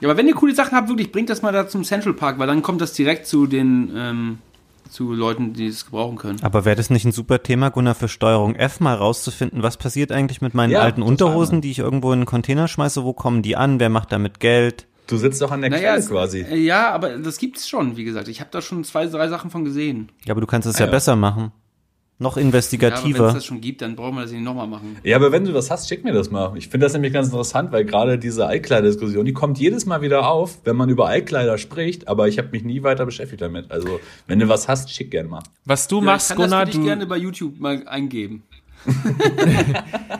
Ja, aber wenn ihr coole Sachen habt, wirklich, bringt das mal da zum Central Park, weil dann kommt das direkt zu den, ähm, zu Leuten, die es gebrauchen können. Aber wäre das nicht ein super Thema, Gunnar, für Steuerung F mal rauszufinden, was passiert eigentlich mit meinen Ja, alten. Unterhosen, die ich irgendwo in einen Container schmeiße? Wo kommen die an? Wer macht damit Geld? Du sitzt doch an der Naja, Quelle quasi. äh, ja, aber das gibt's schon, wie gesagt. Ich habe da schon zwei, drei Sachen von gesehen. Ja, aber du kannst es Ah, ja, ja. besser machen. Noch Ja, aber wenn es investigativer. das schon gibt, dann brauchen wir das nicht nochmal machen. Ja, aber wenn du das hast, schick mir das mal. Ich finde das nämlich ganz interessant, weil gerade diese Altkleiderdiskussion, die kommt jedes Mal wieder auf, wenn man über Altkleider spricht, aber ich habe mich nie weiter beschäftigt damit. Also, wenn du was hast, schick gern mal. Was du Ja, machst, ich kann Gunnar, das für dich du, gerne bei YouTube mal eingeben.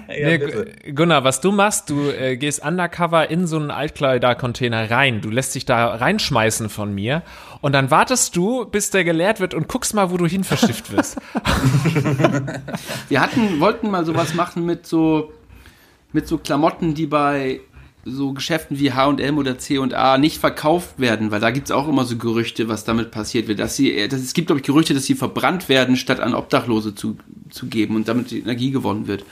Nee, Gunnar, was du machst, du äh, gehst undercover in so einen Altkleidercontainer rein. Du lässt dich da reinschmeißen von mir und dann wartest du, bis der geleert wird und guckst mal, wo du hin verschifft wirst. (laughs) Wir hatten, wollten mal sowas machen mit so, mit so Klamotten, die bei so Geschäften wie H&M oder C&A nicht verkauft werden, weil da gibt's auch immer so Gerüchte, was damit passiert wird. Dass sie, äh, das, es gibt, glaube ich, Gerüchte, dass sie verbrannt werden, statt an Obdachlose zu, zu geben und damit die Energie gewonnen wird.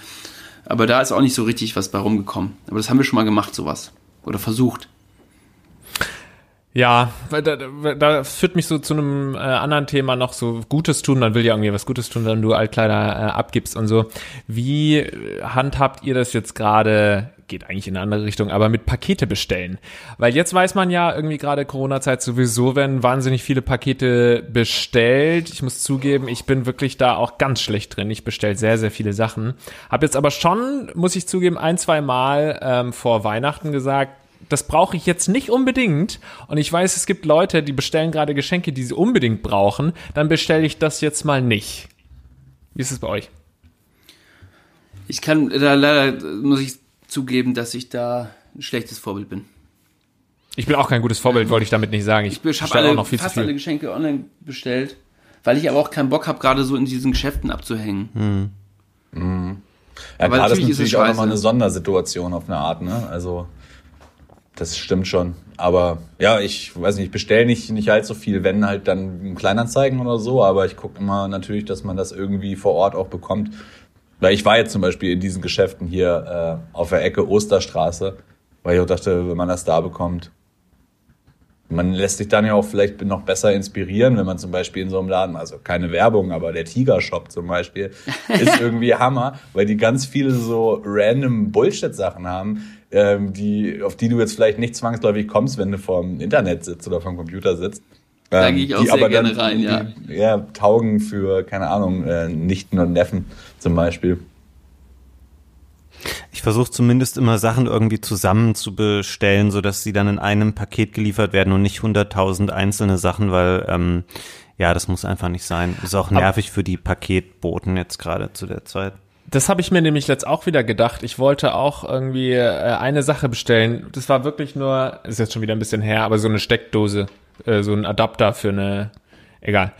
Aber da ist auch nicht so richtig was bei rumgekommen. Aber das haben wir schon mal gemacht, sowas. Oder versucht. Ja, da, da führt mich so zu einem äh, anderen Thema noch so Gutes tun. Man will ja irgendwie was Gutes tun, wenn du Altkleider äh, abgibst und so. Wie äh, handhabt ihr das jetzt gerade? Geht eigentlich in eine andere Richtung, aber mit Pakete bestellen. Weil jetzt weiß man ja irgendwie gerade Corona-Zeit sowieso, werden wahnsinnig viele Pakete bestellt. Ich muss zugeben, ich bin wirklich da auch ganz schlecht drin. Ich bestelle sehr, sehr viele Sachen. Hab jetzt aber schon, muss ich zugeben, ein, zwei Mal ähm, vor Weihnachten gesagt, das brauche ich jetzt nicht unbedingt. Und ich weiß, es gibt Leute, die bestellen gerade Geschenke, die sie unbedingt brauchen. Dann bestelle ich das jetzt mal nicht. Wie ist es bei euch? Ich kann, da leider muss ich zugeben, dass ich da ein schlechtes Vorbild bin. Ich bin auch kein gutes Vorbild, wollte ich damit nicht sagen. Ich, Ich, habe alle, auch noch viel zu fast alle viel. Geschenke online bestellt, weil ich aber auch keinen Bock habe, gerade so in diesen Geschäften abzuhängen. Ja, Aber klar, das ist natürlich ist natürlich auch nochmal eine Sondersituation auf eine Art, ne? Also, das stimmt schon. Aber ja, ich weiß nicht, ich bestelle nicht, nicht allzu viel, wenn halt dann in Kleinanzeigen oder so, aber ich gucke immer natürlich, dass man das irgendwie vor Ort auch bekommt. Weil ich war jetzt zum Beispiel in diesen Geschäften hier äh, auf der Ecke Osterstraße, weil ich auch dachte, wenn man das da bekommt, man lässt sich dann ja auch vielleicht noch besser inspirieren, wenn man zum Beispiel in so einem Laden, also keine Werbung, aber der Tiger Shop zum Beispiel, (laughs) ist irgendwie Hammer, weil die ganz viele so random Bullshit-Sachen haben, ähm, die, auf die du jetzt vielleicht nicht zwangsläufig kommst, wenn du vorm Internet sitzt oder vom Computer sitzt. Da Ähm, gehe ich auch die sehr aber gerne dann rein, ja. irgendwie, ja. Taugen für, keine Ahnung, äh, Nichten und Neffen zum Beispiel. Ich versuche zumindest immer Sachen irgendwie zusammen zu bestellen, so dass sie dann in einem Paket geliefert werden und nicht hunderttausend einzelne Sachen, weil ähm, ja, das muss einfach nicht sein. Ist auch nervig für die Paketboten jetzt gerade zu der Zeit. Das habe ich mir nämlich jetzt auch wieder gedacht. Ich wollte auch irgendwie äh, eine Sache bestellen. Das war wirklich nur, ist jetzt schon wieder ein bisschen her, aber so eine Steckdose, äh, so ein Adapter für eine, egal,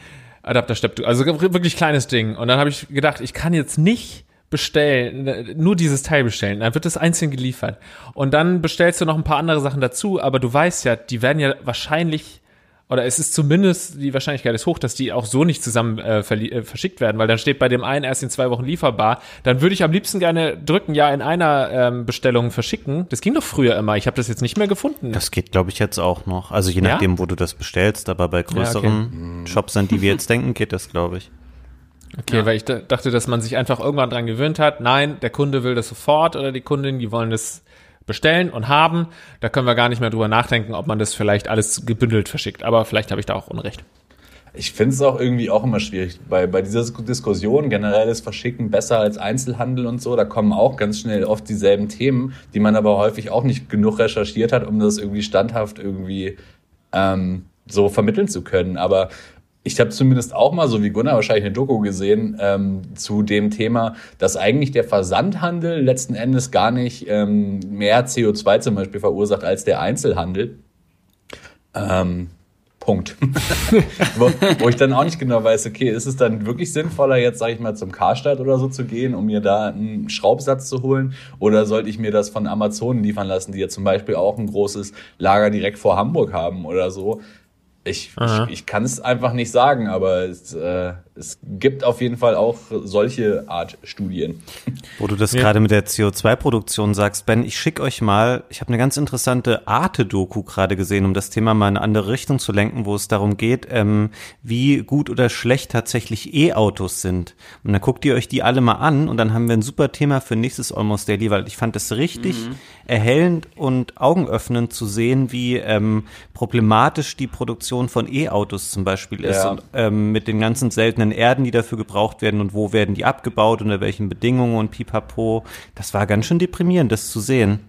Adapter Steckdose, also wirklich kleines Ding. Und dann habe ich gedacht, ich kann jetzt nicht bestellen, äh, nur dieses Teil bestellen. Dann wird das einzeln geliefert. Und dann bestellst du noch ein paar andere Sachen dazu, aber du weißt ja, die werden ja wahrscheinlich oder es ist zumindest die Wahrscheinlichkeit ist hoch, dass die auch so nicht zusammen äh, äh, verschickt werden, weil dann steht bei dem einen erst in zwei Wochen lieferbar. Dann würde ich am liebsten gerne drücken, ja, in einer ähm, Bestellung verschicken. Das ging doch früher immer. Ich habe das jetzt nicht mehr gefunden. Das geht, glaube ich, jetzt auch noch. Also je Ja? nachdem, wo du das bestellst, aber bei größeren Shops, an die wir jetzt denken, geht das, glaube ich. okay, weil ich da- dachte, dass man sich einfach irgendwann dran gewöhnt hat. Nein, der Kunde will das sofort oder die Kundin, die wollen das bestellen und haben. Da können wir gar nicht mehr drüber nachdenken, ob man das vielleicht alles gebündelt verschickt. Aber vielleicht habe ich da auch Unrecht. Ich finde es auch irgendwie auch immer schwierig. Bei, bei dieser Diskussion generell ist Verschicken besser als Einzelhandel und so. Da kommen auch ganz schnell oft dieselben Themen, die man aber häufig auch nicht genug recherchiert hat, um das irgendwie standhaft irgendwie ähm, so vermitteln zu können. Aber ich habe zumindest auch mal, so wie Gunnar, wahrscheinlich eine Doku gesehen ähm, zu dem Thema, dass eigentlich der Versandhandel letzten Endes gar nicht ähm, mehr CO2 zum Beispiel verursacht als der Einzelhandel. Ähm, Punkt. (laughs) wo, wo ich dann auch nicht genau weiß, okay, ist es dann wirklich sinnvoller, jetzt, sage ich mal, zum Karstadt oder so zu gehen, um mir da einen Schraubsatz zu holen? Oder sollte ich mir das von Amazon liefern lassen, die ja zum Beispiel auch ein großes Lager direkt vor Hamburg haben oder so? Ich, Aha. ich, ich kann es einfach nicht sagen, aber es, äh, es gibt auf jeden Fall auch solche Art Studien. Wo du das gerade mit der CO2-Produktion sagst, Ben, ich schick euch mal, ich habe eine ganz interessante Arte-Doku gerade gesehen, um das Thema mal in eine andere Richtung zu lenken, wo es darum geht, ähm, wie gut oder schlecht tatsächlich E-Autos sind. Und dann guckt ihr euch die alle mal an und dann haben wir ein super Thema für nächstes Almost Daily, weil ich fand es richtig erhellend und augenöffnend zu sehen, wie ähm, problematisch die Produktion von E-Autos zum Beispiel ist Ja. und ähm, mit den ganzen seltenen Erden, die dafür gebraucht werden und wo werden die abgebaut, unter welchen Bedingungen und pipapo. Das war ganz schön deprimierend, das zu sehen.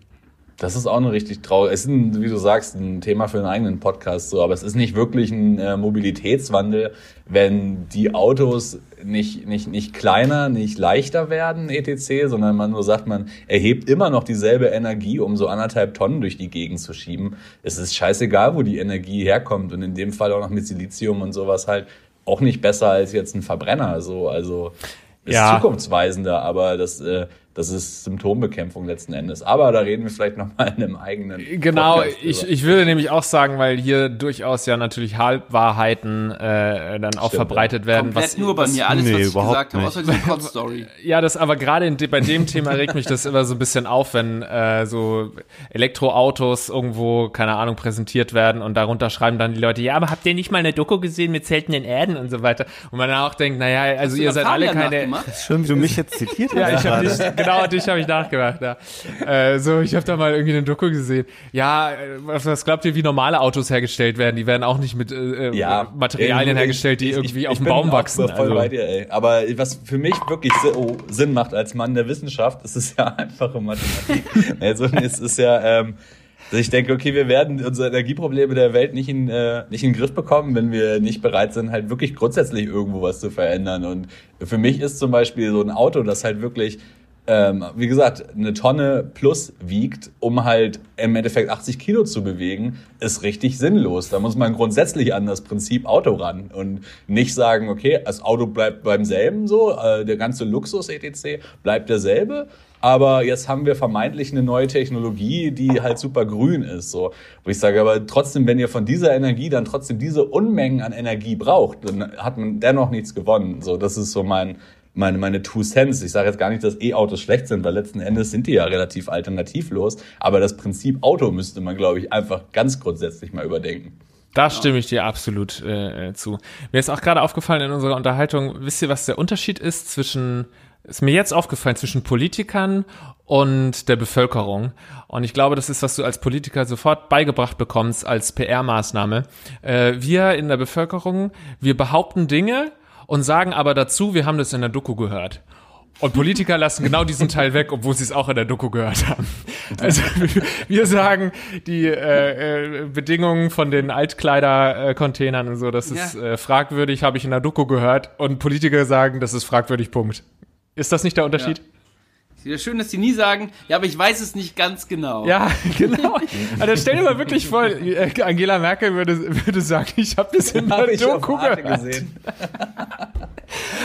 Das ist auch eine richtig traurig. Es ist, ein, wie du sagst, ein Thema für einen eigenen Podcast, so, aber es ist nicht wirklich ein äh, Mobilitätswandel, wenn die Autos nicht, nicht, nicht kleiner, nicht leichter werden, etc., sondern man nur sagt, man erhebt immer noch dieselbe Energie, um so anderthalb Tonnen durch die Gegend zu schieben. Es ist scheißegal, wo die Energie herkommt und in dem Fall auch noch mit Silizium und sowas halt auch nicht besser als jetzt ein Verbrenner, so, also ist Ja. zukunftsweisender, aber das, äh, das ist Symptombekämpfung letzten Endes. Aber da reden wir vielleicht nochmal in einem eigenen. Genau, ich, ich würde nämlich auch sagen, weil hier durchaus ja natürlich Halbwahrheiten äh, dann auch Stimmt, verbreitet werden. Komplett nur bei mir. Alles, Nee, was ich überhaupt gesagt habe, außer diese Kotz-Story. (laughs) Ja, das aber gerade in bei dem Thema regt mich das immer so ein bisschen auf, wenn äh, so Elektroautos irgendwo, keine Ahnung, präsentiert werden und darunter schreiben dann die Leute, ja, aber habt ihr nicht mal eine Doku gesehen mit seltenen Erden und so weiter? Und man dann auch denkt, naja, also Hast ihr seid alle keine. Schön, wie du mich jetzt zitiert Ja, ich habe dich, genau dich habe ich nachgemacht. Ja. Äh, so, ich habe da mal irgendwie eine Doku gesehen. Ja, äh, was, glaubt ihr, wie normale Autos hergestellt werden? Die werden auch nicht mit äh, ja, Materialien irgendwie- hergestellt, die ich- irgendwie ich auf dem Baum wachsen. Voll Also. bei dir, ey. Aber was für mich wirklich si- oh, Sinn macht als Mann der Wissenschaft, ist ja (laughs) einfache Mathematik. also es ist ja, ähm, dass ich denke, okay, wir werden unsere Energieprobleme der Welt nicht in, äh, nicht in den Griff bekommen, wenn wir nicht bereit sind, halt wirklich grundsätzlich irgendwo was zu verändern. Und für mich ist zum Beispiel so ein Auto, das halt wirklich ähm, wie gesagt, eine Tonne plus wiegt, um halt im Endeffekt 80 Kilo zu bewegen, ist richtig sinnlos. Da muss man grundsätzlich an das Prinzip Auto ran und nicht sagen, okay, das Auto bleibt beim selben so, äh, der ganze Luxus etc. bleibt derselbe, aber jetzt haben wir vermeintlich eine neue Technologie, die halt super grün ist. So. Wo ich sage, aber trotzdem, wenn ihr von dieser Energie dann trotzdem diese Unmengen an Energie braucht, dann hat man dennoch nichts gewonnen. So, das ist so mein, meine, meine Two Cents. Ich sage jetzt gar nicht, dass E-Autos schlecht sind, weil letzten Endes sind die ja relativ alternativlos. Aber das Prinzip Auto müsste man, glaube ich, einfach ganz grundsätzlich mal überdenken. Da stimme ich dir absolut äh, zu. Mir ist auch gerade aufgefallen in unserer Unterhaltung, wisst ihr, was der Unterschied ist zwischen, ist mir jetzt aufgefallen, zwischen Politikern und der Bevölkerung. Und ich glaube, das ist, was du als Politiker sofort beigebracht bekommst als PR-Maßnahme. Äh, wir in der Bevölkerung, wir behaupten Dinge und sagen aber dazu, wir haben das in der Doku gehört. Und Politiker (laughs) lassen genau diesen Teil weg, obwohl sie es auch in der Doku gehört haben. Also wir sagen, die äh, äh, Bedingungen von den Altkleider-Containern und so, das ist Ja. äh, fragwürdig, habe ich in der Doku gehört. Und Politiker sagen, das ist fragwürdig, Punkt. Ist das nicht der Unterschied? Ja, schön, dass die nie sagen, ja, aber ich weiß es nicht ganz genau. Ja, (laughs) genau. Also stell dir mal wirklich vor, äh, Angela Merkel würde, würde sagen, ich habe das in (laughs) der Doku gesehen. (laughs)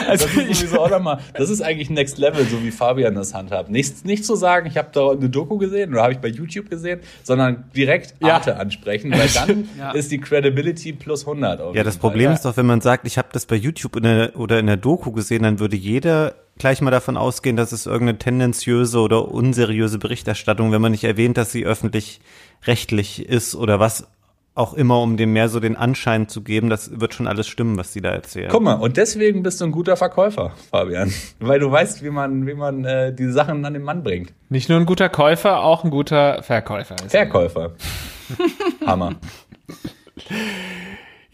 Also Das ist ich, sowieso auch nochmal, das ist eigentlich Next Level, so wie Fabian das handhabt. Nicht, nicht zu sagen, ich habe da eine Doku gesehen oder habe ich bei YouTube gesehen, sondern direkt Ja. Arte ansprechen, weil dann Ja. ist die Credibility plus 100. auf Ja, das Fall. Problem Ja. ist doch, wenn man sagt, ich habe das bei YouTube in der, oder in der Doku gesehen, dann würde jeder gleich mal davon ausgehen, dass es irgendeine tendenziöse oder unseriöse Berichterstattung, wenn man nicht erwähnt, dass sie öffentlich-rechtlich ist oder was auch immer, um dem mehr so den Anschein zu geben, das wird schon alles stimmen, was sie da erzählen. Guck mal, und deswegen bist du ein guter Verkäufer, Fabian. (laughs) Weil du weißt, wie man, wie man äh, die Sachen an den Mann bringt. nicht nur ein guter Käufer, auch ein guter Verkäufer. ist. Verkäufer. (laughs) Hammer.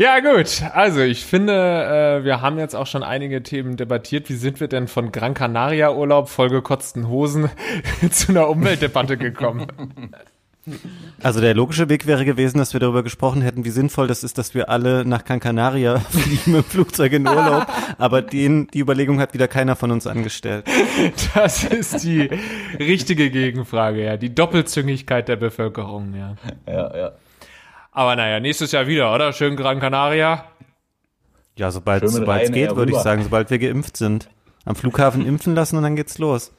Ja, gut. Also, ich finde, äh, wir haben jetzt auch schon einige Themen debattiert. Wie sind wir denn von Gran Canaria Urlaub, vollgekotzten Hosen (laughs) zu einer Umweltdebatte gekommen? Also der logische Weg wäre gewesen, dass wir darüber gesprochen hätten, wie sinnvoll das ist, dass wir alle nach Gran Canaria (laughs) fliegen mit dem Flugzeug in Urlaub. Aber den, die Überlegung hat wieder keiner von uns angestellt. Das ist die richtige Gegenfrage, ja. Die Doppelzüngigkeit der Bevölkerung, ja. Ja, ja. Aber naja, nächstes Jahr wieder, oder? Schön Gran Canaria. Ja, sobald es geht, würde ich sagen, sobald wir geimpft sind. Am Flughafen impfen lassen und dann geht's los.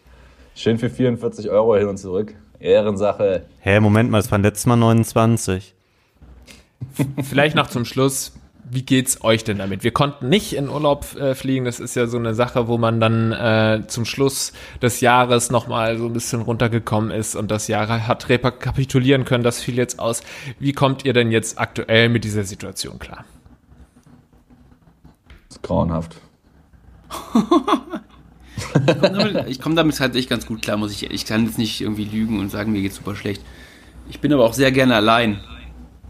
Schön für 44 Euro hin und zurück. Ehrensache. Hä, Moment mal, das waren letztes Mal 29. Vielleicht noch zum Schluss. Wie geht's euch denn damit? Wir konnten nicht in Urlaub äh, fliegen. Das ist ja so eine Sache, wo man dann äh, zum Schluss des Jahres nochmal so ein bisschen runtergekommen ist und das Jahr hat rekapitulieren können. Das fiel jetzt aus. Wie kommt ihr denn jetzt aktuell mit dieser Situation klar? Das ist grauenhaft. Ich komme damit halt echt ganz gut klar, muss ich. Ich kann jetzt nicht irgendwie lügen und sagen, mir geht's super schlecht. Ich bin aber auch sehr gerne allein.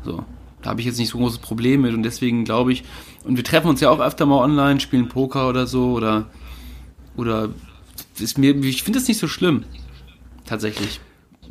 So. Da habe ich jetzt nicht so ein großes Problem mit und deswegen glaube ich, und wir treffen uns ja auch öfter mal online, spielen Poker oder so oder oder ist mir, ich finde das nicht so schlimm. Tatsächlich.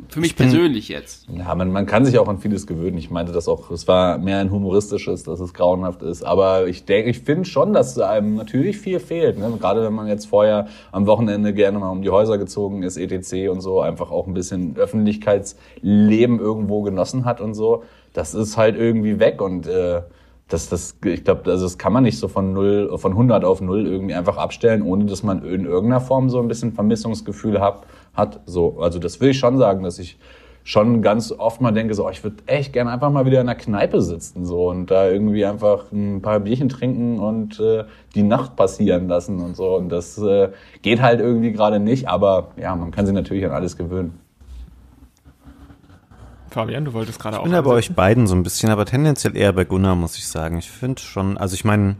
Für mich bin- persönlich jetzt. Ja, man, man kann sich auch an vieles gewöhnen. Ich meinte das auch, es war mehr ein humoristisches, dass es grauenhaft ist. Aber ich denke, ich finde schon, dass einem natürlich viel fehlt. Ne? Gerade wenn man jetzt vorher am Wochenende gerne mal um die Häuser gezogen ist, etc. und so, einfach auch ein bisschen Öffentlichkeitsleben irgendwo genossen hat und so. Das ist halt irgendwie weg und äh, das, das, ich glaube, also das kann man nicht so von null, von 100 auf null irgendwie einfach abstellen, ohne dass man in irgendeiner Form so ein bisschen Vermissungsgefühl hat. hat. So, also das will ich schon sagen, dass ich schon ganz oft mal denke, so, oh, ich würde echt gerne einfach mal wieder in einer Kneipe sitzen so und da irgendwie einfach ein paar Bierchen trinken und äh, die Nacht passieren lassen und so. Und das äh, geht halt irgendwie gerade nicht, aber ja, man kann sich natürlich an alles gewöhnen. Fabian, du wolltest gerade auch. Ich bin da bei euch beiden so ein bisschen, aber tendenziell eher bei Gunnar, muss ich sagen. Ich finde schon, also ich meine,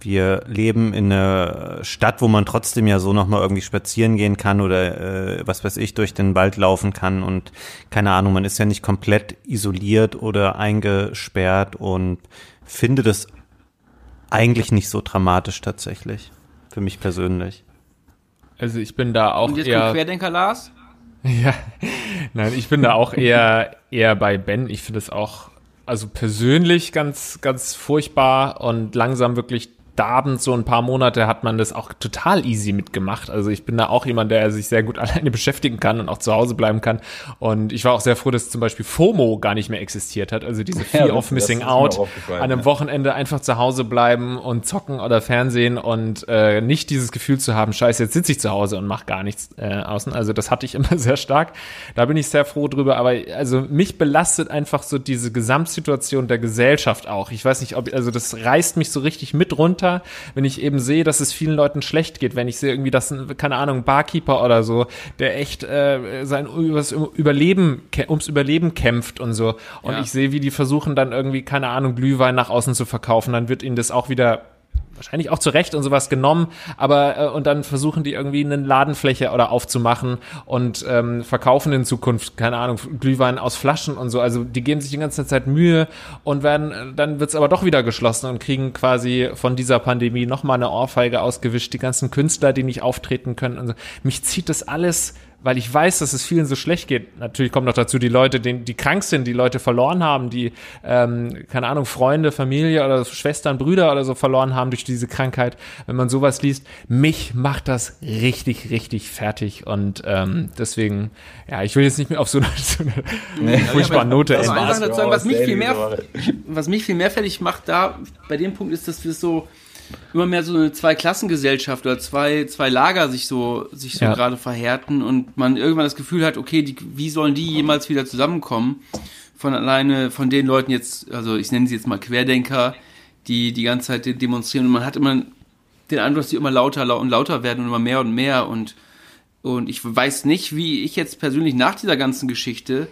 wir leben in einer Stadt, wo man trotzdem ja so nochmal irgendwie spazieren gehen kann oder äh, was weiß ich, durch den Wald laufen kann und keine Ahnung, man ist ja nicht komplett isoliert oder eingesperrt und finde das eigentlich nicht so dramatisch tatsächlich. Für mich persönlich. Also ich bin da auch Und jetzt eher. kommt Querdenker Lars. Ja, nein, ich bin da auch eher, eher bei Ben. Ich finde es auch, also persönlich ganz, ganz furchtbar und langsam wirklich darbend, so ein paar Monate hat man das auch total easy mitgemacht. Also ich bin da auch jemand, der sich sehr gut (laughs) alleine beschäftigen kann und auch zu Hause bleiben kann. Und ich war auch sehr froh, dass zum Beispiel FOMO gar nicht mehr existiert hat. Also diese (laughs) Fear das- of Missing Out, an einem ja. Wochenende einfach zu Hause bleiben und zocken oder Fernsehen und äh, nicht dieses Gefühl zu haben, scheiße, jetzt sitze ich zu Hause und mache gar nichts äh, außen. Also das hatte ich (laughs) immer sehr stark. Da bin ich sehr froh drüber. Aber also mich belastet einfach so diese Gesamtsituation der Gesellschaft auch. Ich weiß nicht, ob, also das reißt mich so richtig mit runter runter, wenn ich eben sehe, dass es vielen Leuten schlecht geht, wenn ich sehe irgendwie, dass, ein, keine Ahnung, Barkeeper oder so, der echt äh, sein übers Überleben, ums Überleben kämpft und so. Und Ja. ich sehe, wie die versuchen dann irgendwie, keine Ahnung, Glühwein nach außen zu verkaufen, dann wird ihnen das auch wieder wahrscheinlich auch zu Recht und sowas genommen, aber äh, und dann versuchen die irgendwie eine Ladenfläche oder aufzumachen und ähm, verkaufen in Zukunft, keine Ahnung, Glühwein aus Flaschen und so. Also die geben sich die ganze Zeit Mühe und werden, äh, dann wird's aber doch wieder geschlossen und kriegen quasi von dieser Pandemie nochmal eine Ohrfeige ausgewischt. Die ganzen Künstler, die nicht auftreten können und so. Mich zieht das alles weil ich weiß, dass es vielen so schlecht geht. Natürlich kommt noch dazu die Leute, die, die krank sind, die Leute verloren haben, die, ähm, keine Ahnung, Freunde, Familie oder Schwestern, Brüder oder so verloren haben durch diese Krankheit. Wenn man sowas liest, mich macht das richtig, richtig fertig. Und ähm, deswegen, ja, ich will jetzt nicht mehr auf so eine, (laughs) so eine furchtbare Note enden. was mich viel mehr, Daily was mich viel mehr fertig macht da bei dem Punkt ist, dass wir so immer mehr so eine Zweiklassengesellschaft oder zwei, zwei Lager sich so, sich so Ja. gerade verhärten und man irgendwann das Gefühl hat, okay, die, wie sollen die jemals wieder zusammenkommen? Von alleine, von den Leuten jetzt, also ich nenne sie jetzt mal Querdenker, die die ganze Zeit de- demonstrieren und man hat immer den Eindruck, dass die immer lauter lau- und lauter werden und immer mehr und mehr und und ich weiß nicht, wie ich jetzt persönlich nach dieser ganzen Geschichte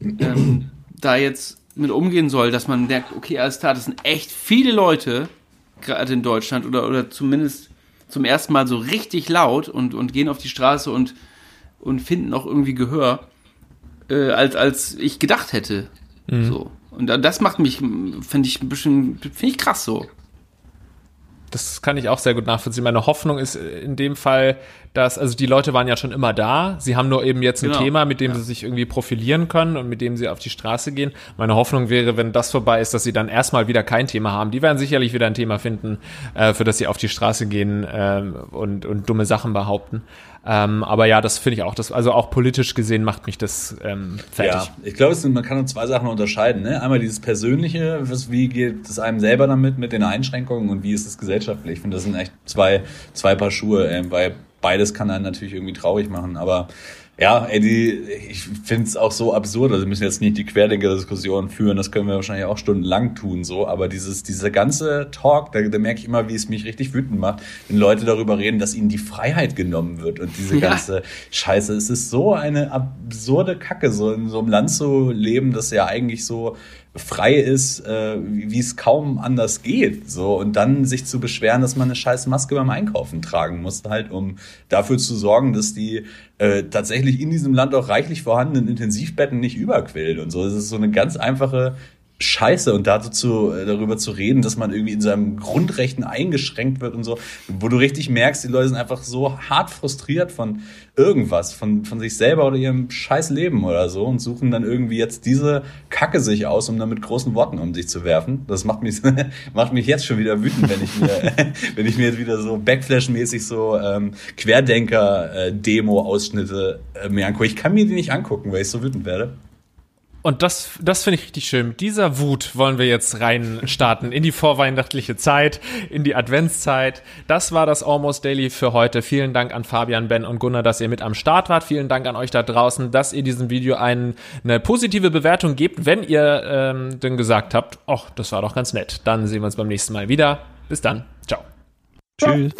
ähm, da jetzt mit umgehen soll, dass man merkt, okay, alles klar, das sind echt viele Leute, gerade in Deutschland, oder, oder zumindest zum ersten Mal so richtig laut und, und gehen auf die Straße und, und finden auch irgendwie Gehör, äh, als, als ich gedacht hätte. So. Und da- das macht mich, finde ich, ein bisschen, finde ich krass so. Das kann ich auch sehr gut nachvollziehen. Meine Hoffnung ist in dem Fall, dass, also die Leute waren ja schon immer da. Sie haben nur eben jetzt ein Genau. Thema, mit dem sie sich irgendwie profilieren können und mit dem sie auf die Straße gehen. Meine Hoffnung wäre, wenn das vorbei ist, dass sie dann erstmal wieder kein Thema haben. Die werden sicherlich wieder ein Thema finden, äh, für das sie auf die Straße gehen ähm, und, und dumme Sachen behaupten. Ähm, aber ja, das finde ich auch, das, also auch politisch gesehen macht mich das ähm, fertig. Ja, ich glaube, man kann zwei Sachen unterscheiden. Ne? Einmal dieses Persönliche, was, wie geht es einem selber damit, mit den Einschränkungen und wie ist es gesellschaftlich. Ich finde, das sind echt zwei, zwei Paar Schuhe, äh, weil beides kann einen natürlich irgendwie traurig machen. Aber ja, ey, die, ich finde es auch so absurd. Also wir müssen jetzt nicht die Querdenker-Diskussion führen, das können wir wahrscheinlich auch stundenlang tun, so. Aber dieses, dieser ganze Talk, da, da merke ich immer, wie es mich richtig wütend macht, wenn Leute darüber reden, dass ihnen die Freiheit genommen wird und diese Ja. ganze Scheiße. Es ist so eine absurde Kacke, so in so einem Land zu leben, das ja eigentlich so frei ist, äh, wie es kaum anders geht. So und dann sich zu beschweren, dass man eine scheiß Maske beim Einkaufen tragen muss, halt um dafür zu sorgen, dass die äh, tatsächlich in diesem Land auch reichlich vorhandenen Intensivbetten nicht überquillen und so. Es ist so eine ganz einfache Scheiße und dazu zu, äh, darüber zu reden, dass man irgendwie in seinem Grundrechten eingeschränkt wird und so, wo du richtig merkst, die Leute sind einfach so hart frustriert von irgendwas, von, von sich selber oder ihrem scheiß Leben oder so und suchen dann irgendwie jetzt diese Kacke sich aus, um dann mit großen Worten um sich zu werfen. Das macht mich, (laughs) macht mich jetzt schon wieder wütend, wenn ich mir, (laughs) wenn ich mir jetzt wieder so Backflash-mäßig so ähm, Querdenker-Demo-Ausschnitte äh, mir angucke. Ich kann mir die nicht angucken, weil ich so wütend werde. Und das, das finde ich richtig schön. Mit dieser Wut wollen wir jetzt rein starten in die vorweihnachtliche Zeit, in die Adventszeit. Das war das Almost Daily für heute. Vielen Dank an Fabian, Ben und Gunnar, dass ihr mit am Start wart. Vielen Dank an euch da draußen, dass ihr diesem Video ein, eine positive Bewertung gebt, wenn ihr ähm, denn gesagt habt, ach, das war doch ganz nett. Dann sehen wir uns beim nächsten Mal wieder. Bis dann. Ciao. Tschüss.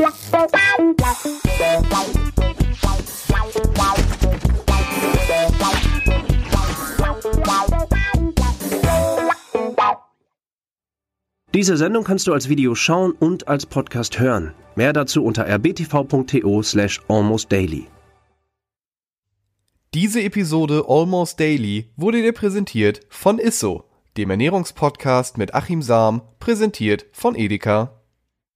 Diese Sendung kannst du als Video schauen und als Podcast hören. Mehr dazu unter rbtv.to slash almostdaily. Diese Episode Almost Daily wurde dir präsentiert von Isso, dem Ernährungspodcast mit Achim Sam, präsentiert von Edeka.